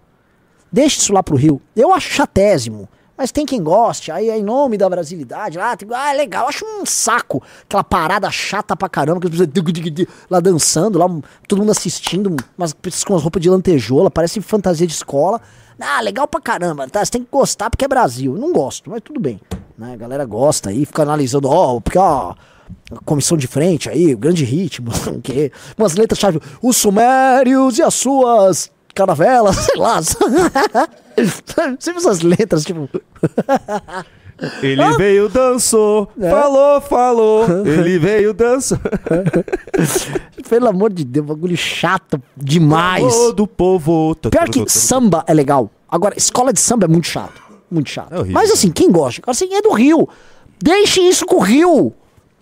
Deixa isso lá pro Rio. Eu acho chatésimo. Mas tem quem goste, aí é em nome da brasilidade, lá, tem, ah, é legal, acho um saco, aquela parada chata pra caramba, que as pessoas lá dançando, lá, todo mundo assistindo, umas pessoas com as roupas de lantejola, parece fantasia de escola. Ah, legal pra caramba, tá? Você tem que gostar porque é Brasil. Não gosto, mas tudo bem. Né? A galera gosta aí, fica analisando, ó, porque ó, comissão de frente aí, grande ritmo, que umas letras chave, os sumérios e as suas caravelas, sei lá. Sempre essas letras, tipo. Ele Ah! veio, dançou, É. falou, falou. Ele veio, dançou. Pelo amor de Deus, bagulho chato demais. Falou do povo. Pior que samba é legal. Agora, escola de samba é muito chato. Muito chato. É horrível, Mas assim, quem gosta? Assim, é do Rio. Deixe isso com o Rio.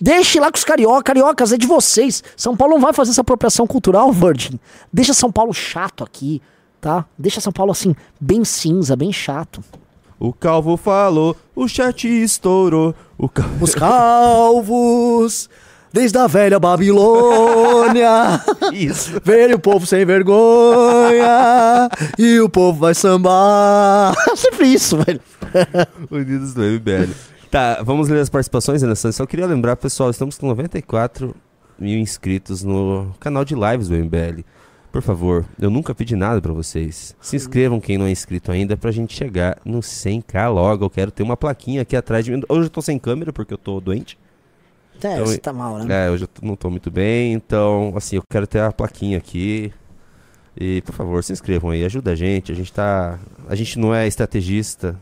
Deixe lá com os carioca. Cariocas, é de vocês. São Paulo não vai fazer essa apropriação cultural, Virgin. Deixa São Paulo chato aqui, tá? Deixa São Paulo, assim, bem cinza, bem chato. O calvo falou, o chat estourou. O cal... Os calvos, desde a velha Babilônia. Isso. Velho povo sem vergonha. e o povo vai sambar. Sempre isso, velho. Unidos do MBL. Tá, vamos ler as participações, Santos. Só queria lembrar, pessoal, estamos com 94 mil inscritos no canal de lives do MBL. Por favor, eu nunca pedi nada pra vocês. Se inscrevam quem não é inscrito ainda pra gente chegar no 100k logo. Eu quero ter uma plaquinha aqui atrás de mim. Hoje eu tô sem câmera porque eu tô doente. É, Então, você tá mal, né? É, hoje eu não tô muito bem, então, assim, eu quero ter a plaquinha aqui. E, por favor, se inscrevam aí, ajuda a gente. A gente tá. A gente não é estrategista.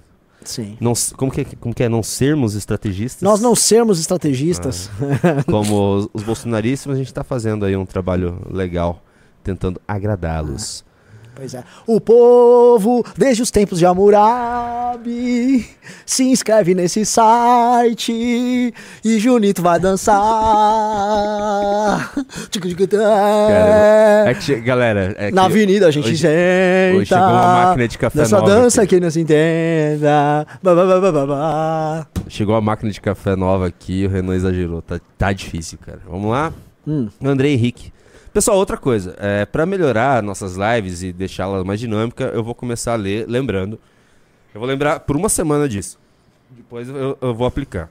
Sim. Não, como, que, é- como que é? Não sermos estrategistas? Nós não sermos estrategistas. Como os, os bolsonaristas, mas a gente tá fazendo aí um trabalho legal, tentando agradá-los. Pois é. O povo, desde os tempos de Hammurabi, se inscreve nesse site e Junito vai dançar. Cara, é que galera, é Na avenida a gente hoje- senta. hoje chegou uma máquina de café Nessa nova dança aqui. que não se entenda. Ba, ba, ba, ba, ba, ba. Chegou a máquina de café nova aqui, o Renan exagerou. Tá, tá difícil, cara. Vamos lá? Hum. André Henrique. Pessoal, outra coisa. É, para melhorar nossas lives e deixá-la mais dinâmica, eu vou começar a ler, lembrando. Eu vou lembrar por uma semana disso. Depois eu, eu vou aplicar.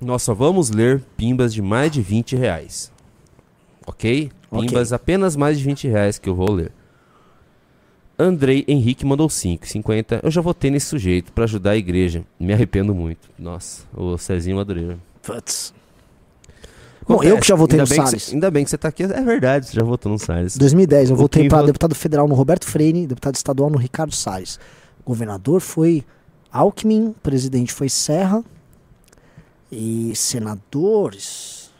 Nós só vamos ler pimbas de mais de 20 reais. Ok? Pimbas apenas mais de 20 reais que eu vou ler. Andrei Henrique mandou 5, 50. Eu já votei nesse sujeito pra ajudar a igreja. Me arrependo muito. Nossa, o Cezinho Madureira. Putz. Bom, eu que já votei ainda no Salles. cê- ainda bem que você tá aqui. É verdade, você já votou no Salles. 2010, eu votei para deputado federal no Roberto Freire, deputado estadual no Ricardo Salles. Governador foi Alckmin, presidente foi Serra e senadores.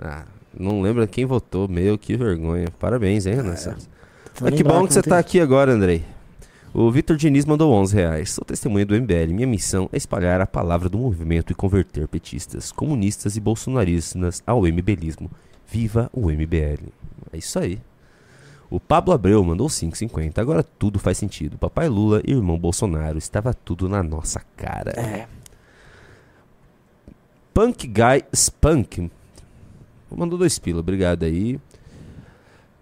Ah, não lembra quem votou. Meu, que vergonha. Parabéns, hein, Renan? Vai Ah, que lembrar bom que você votei. tá aqui agora, Andrei. O Vitor Diniz mandou 11 reais. Sou testemunha do MBL. Minha missão é espalhar a palavra do movimento e converter petistas, comunistas e bolsonaristas ao MBLismo. Viva o MBL. É isso aí. O Pablo Abreu mandou 5,50. Agora tudo faz sentido. Papai Lula e irmão Bolsonaro. Estava tudo na nossa cara. É. Punk Guy Spunk. Mandou dois pila, obrigado aí.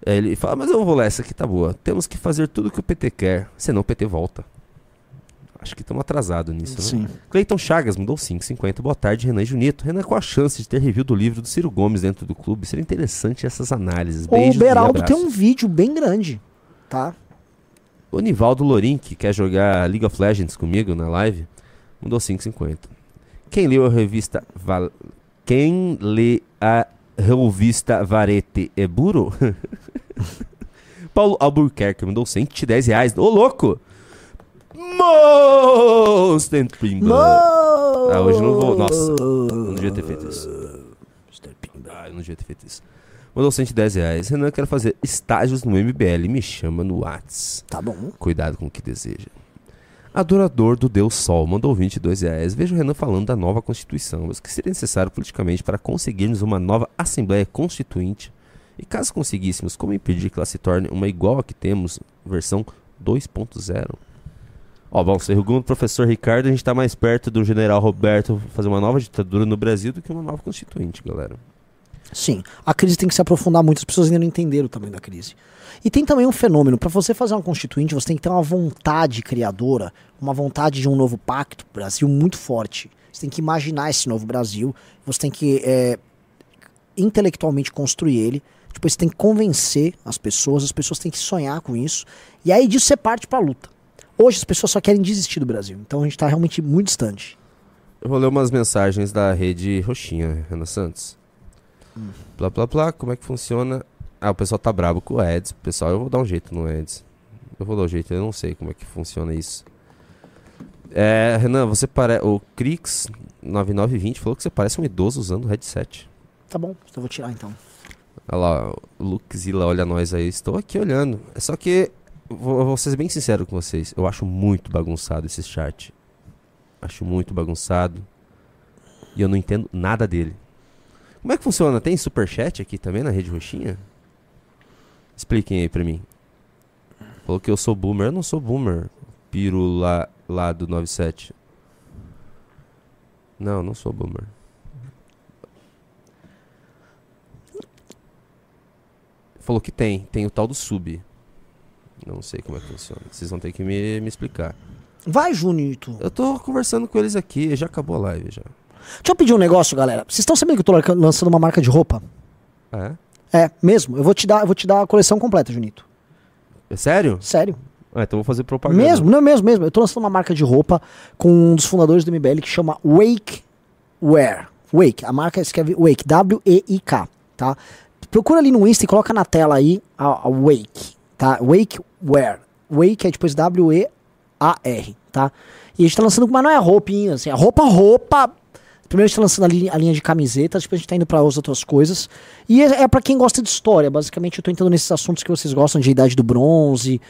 Aí Ele fala, mas eu vou ler, essa aqui tá boa. Temos que fazer tudo que o PT quer, senão o PT volta. Acho que estamos atrasados nisso, né? Sim. Cleiton Chagas mandou 5,50. Boa tarde, Renan e Junito. Renan, qual a chance de ter review do livro do Ciro Gomes dentro do clube? Seria interessante essas análises. Beijos O Beraldo tem um vídeo bem grande, tá? O Nivaldo Lorim, que quer jogar League of Legends comigo na live, mandou 5,50. Quem leu a revista Val... Quem lê a revista Varete é burro? Paulo Albuquerque mandou 110 reais. Ô, louco! Monster Pimba! Ah, hoje não vou... Nossa, não devia ter feito isso. Ah, eu não devia ter feito isso. Mandou 110 reais. Renan, quero fazer estágios no MBL. Me chama no Whats. Tá bom. Cuidado com o que deseja. Adorador do Deus Sol mandou 22 reais. Vejo o Renan falando da nova Constituição, mas o que seria necessário politicamente para conseguirmos uma nova Assembleia Constituinte? E caso conseguíssemos, como impedir que ela se torne uma igual a que temos, versão 2.0? Ó, bom, segundo o professor Ricardo, a gente está mais perto do general Roberto fazer uma nova ditadura no Brasil do que uma nova Constituinte, galera. Sim, a crise tem que se aprofundar muito, as pessoas ainda não entenderam o tamanho da crise. E tem também um fenômeno, para você fazer uma constituinte, você tem que ter uma vontade criadora, uma vontade de um novo pacto Brasil muito forte. Você tem que imaginar esse novo Brasil, você tem que é, intelectualmente construir ele, depois você tem que convencer as pessoas, as pessoas têm que sonhar com isso, e aí disso você parte pra luta. Hoje as pessoas só querem desistir do Brasil, então a gente tá realmente muito distante. Eu vou ler umas mensagens da rede Roxinha, Renan Santos. Blá blá blá, como é que funciona? Ah, o pessoal tá brabo com o Eds. Pessoal, eu vou dar um jeito no Eds. Eu vou dar um jeito, eu não sei como é que funciona isso. É, Renan, você parece. O Crix 9920 falou que você parece um idoso usando o headset. Tá bom, então eu vou tirar então. Olha lá, Luxila, olha nós aí. Estou aqui olhando. É só que. Vou, vou ser bem sincero com vocês. Eu acho muito bagunçado esse chart. Acho muito bagunçado. E eu não entendo nada dele. Como é que funciona? Tem superchat aqui também na rede roxinha? Expliquem aí pra mim. Falou que eu sou boomer. Eu não sou boomer. Piro lá, lá do 97. Não, não sou boomer. Falou que tem. Tem o tal do sub. Não sei como é que funciona. Vocês vão ter que me, me explicar. Vai, Junito. Eu tô conversando com eles aqui, já acabou a live já. Deixa eu pedir um negócio, galera. Vocês estão sabendo que eu tô lança- lançando uma marca de roupa? É? É, mesmo. Eu vou te dar, eu vou te dar a coleção completa, Junito. É sério? Sério. Ah, então eu vou fazer propaganda. Mesmo, não, mesmo, mesmo. Eu tô lançando uma marca de roupa com um dos fundadores do MBL que chama Wake Wear. Wake, a marca escreve Wake, W-E-I-K, tá? Procura ali no Insta e coloca na tela aí a, a Wake, tá? Wake Wear. Wake é depois W-E-A-R, tá? E a gente tá lançando, mas não é roupinha, assim, é roupa, roupa. Primeiro a gente tá lançando a linha, a linha de camisetas, depois a gente tá indo pra as outras coisas. E é, é para quem gosta de história, basicamente eu tô entrando nesses assuntos que vocês gostam, de Idade do Bronze,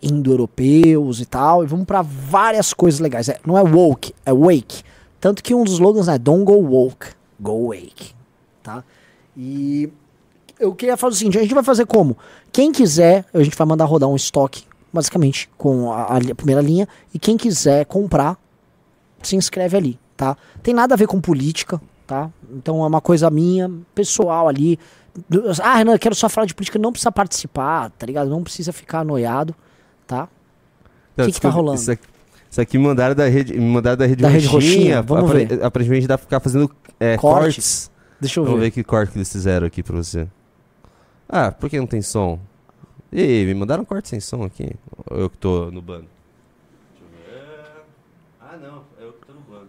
indo-europeus e tal, e vamos pra várias coisas legais. É, não é woke, é wake. Tanto que um dos slogans é Don't go woke, go wake, tá? E eu queria falar o seguinte, a gente vai fazer como? Quem quiser, a gente vai mandar rodar um estoque, basicamente, com a, a primeira linha, e quem quiser comprar, se inscreve ali, tá? Tem nada a ver com política, tá? Então é uma coisa minha, pessoal ali. Ah, Renan, eu quero só falar de política, não precisa participar, tá ligado? Não precisa ficar anoiado, tá? Então, que que tá rolando? Isso aqui, isso aqui me mandaram da rede, me mandaram da rede Da rede roxinha. roxinha, vamos apare- ver. Aparentemente dá pra ficar fazendo é, Cortes. cortes. Deixa eu Vamos ver. ver que corte que eles fizeram aqui pra você. Ah, por que não tem som? Ih, me mandaram um corte sem som aqui. Ou Eu que tô no bando. Ah, não. Eu que tô no bando.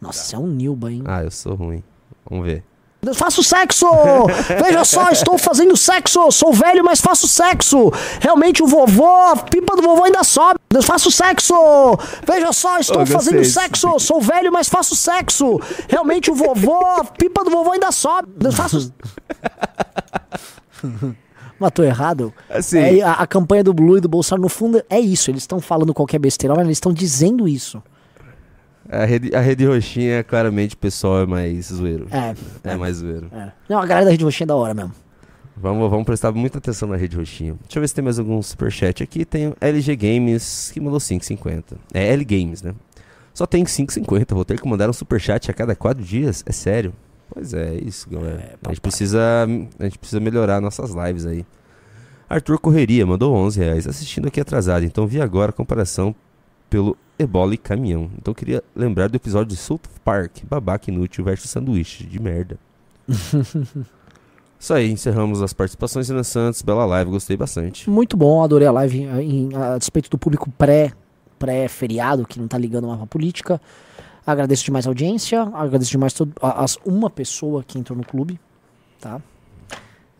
Nossa, é um Nilba, hein? Ah, eu sou ruim. Vamos ver. Eu faço sexo! Veja só, estou fazendo sexo! Sou velho, mas faço sexo! Realmente o vovô, a pipa do vovô ainda sobe! Eu faço sexo! Veja só, estou Oh, fazendo sexo! Sou velho, mas faço sexo! Realmente o vovô, a pipa do vovô ainda sobe! Eu faço. Matou errado? Assim. É, a, a campanha do Blue e do Bolsonaro, no fundo, é isso. Eles estão falando qualquer besteira, mas eles estão dizendo isso. A rede, a rede roxinha, claramente, o pessoal é mais zoeiro. É. É mais zoeiro. É. Não, a galera da Rede Roxinha é da hora mesmo. Vamos, vamos prestar muita atenção na rede roxinha. Deixa eu ver se tem mais algum superchat aqui. Tem o LG Games que mandou 5,50. É L Games, né? Só tem 5,50. Vou ter que mandar um superchat a cada quatro dias. É sério? Pois é, é isso, galera. a, gente precisa, a gente precisa melhorar nossas lives aí. Arthur Correria mandou 11 reais. Assistindo aqui atrasado. Então vi agora a comparação pelo Ebola e caminhão. Então queria lembrar do episódio de South Park. Babaca inútil versus sanduíche de merda. Isso aí, encerramos as participações Renan Santos, bela live, gostei bastante. Muito bom, adorei a live eh, em- a despeito do público pré pré-feriado que não tá ligando mais pra política. Agradeço demais a audiência, agradeço demais todo, a- as uma pessoa que entrou no clube, tá?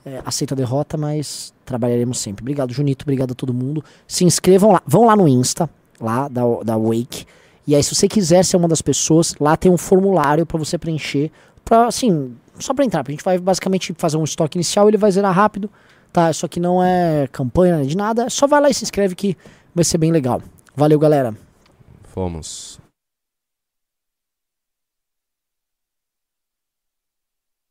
É, aceito a derrota, mas trabalharemos sempre. Obrigado, Junito, obrigado a todo mundo. Se inscrevam lá, vão lá no Insta, lá da, da Wake. E aí, se você quiser ser uma das pessoas, lá tem um formulário pra você preencher, pra, assim, só pra entrar. A gente vai basicamente fazer um estoque inicial, ele vai zerar rápido, tá? Isso aqui não é campanha de nada, só vai lá e se inscreve que vai ser bem legal. Valeu, galera. Fomos.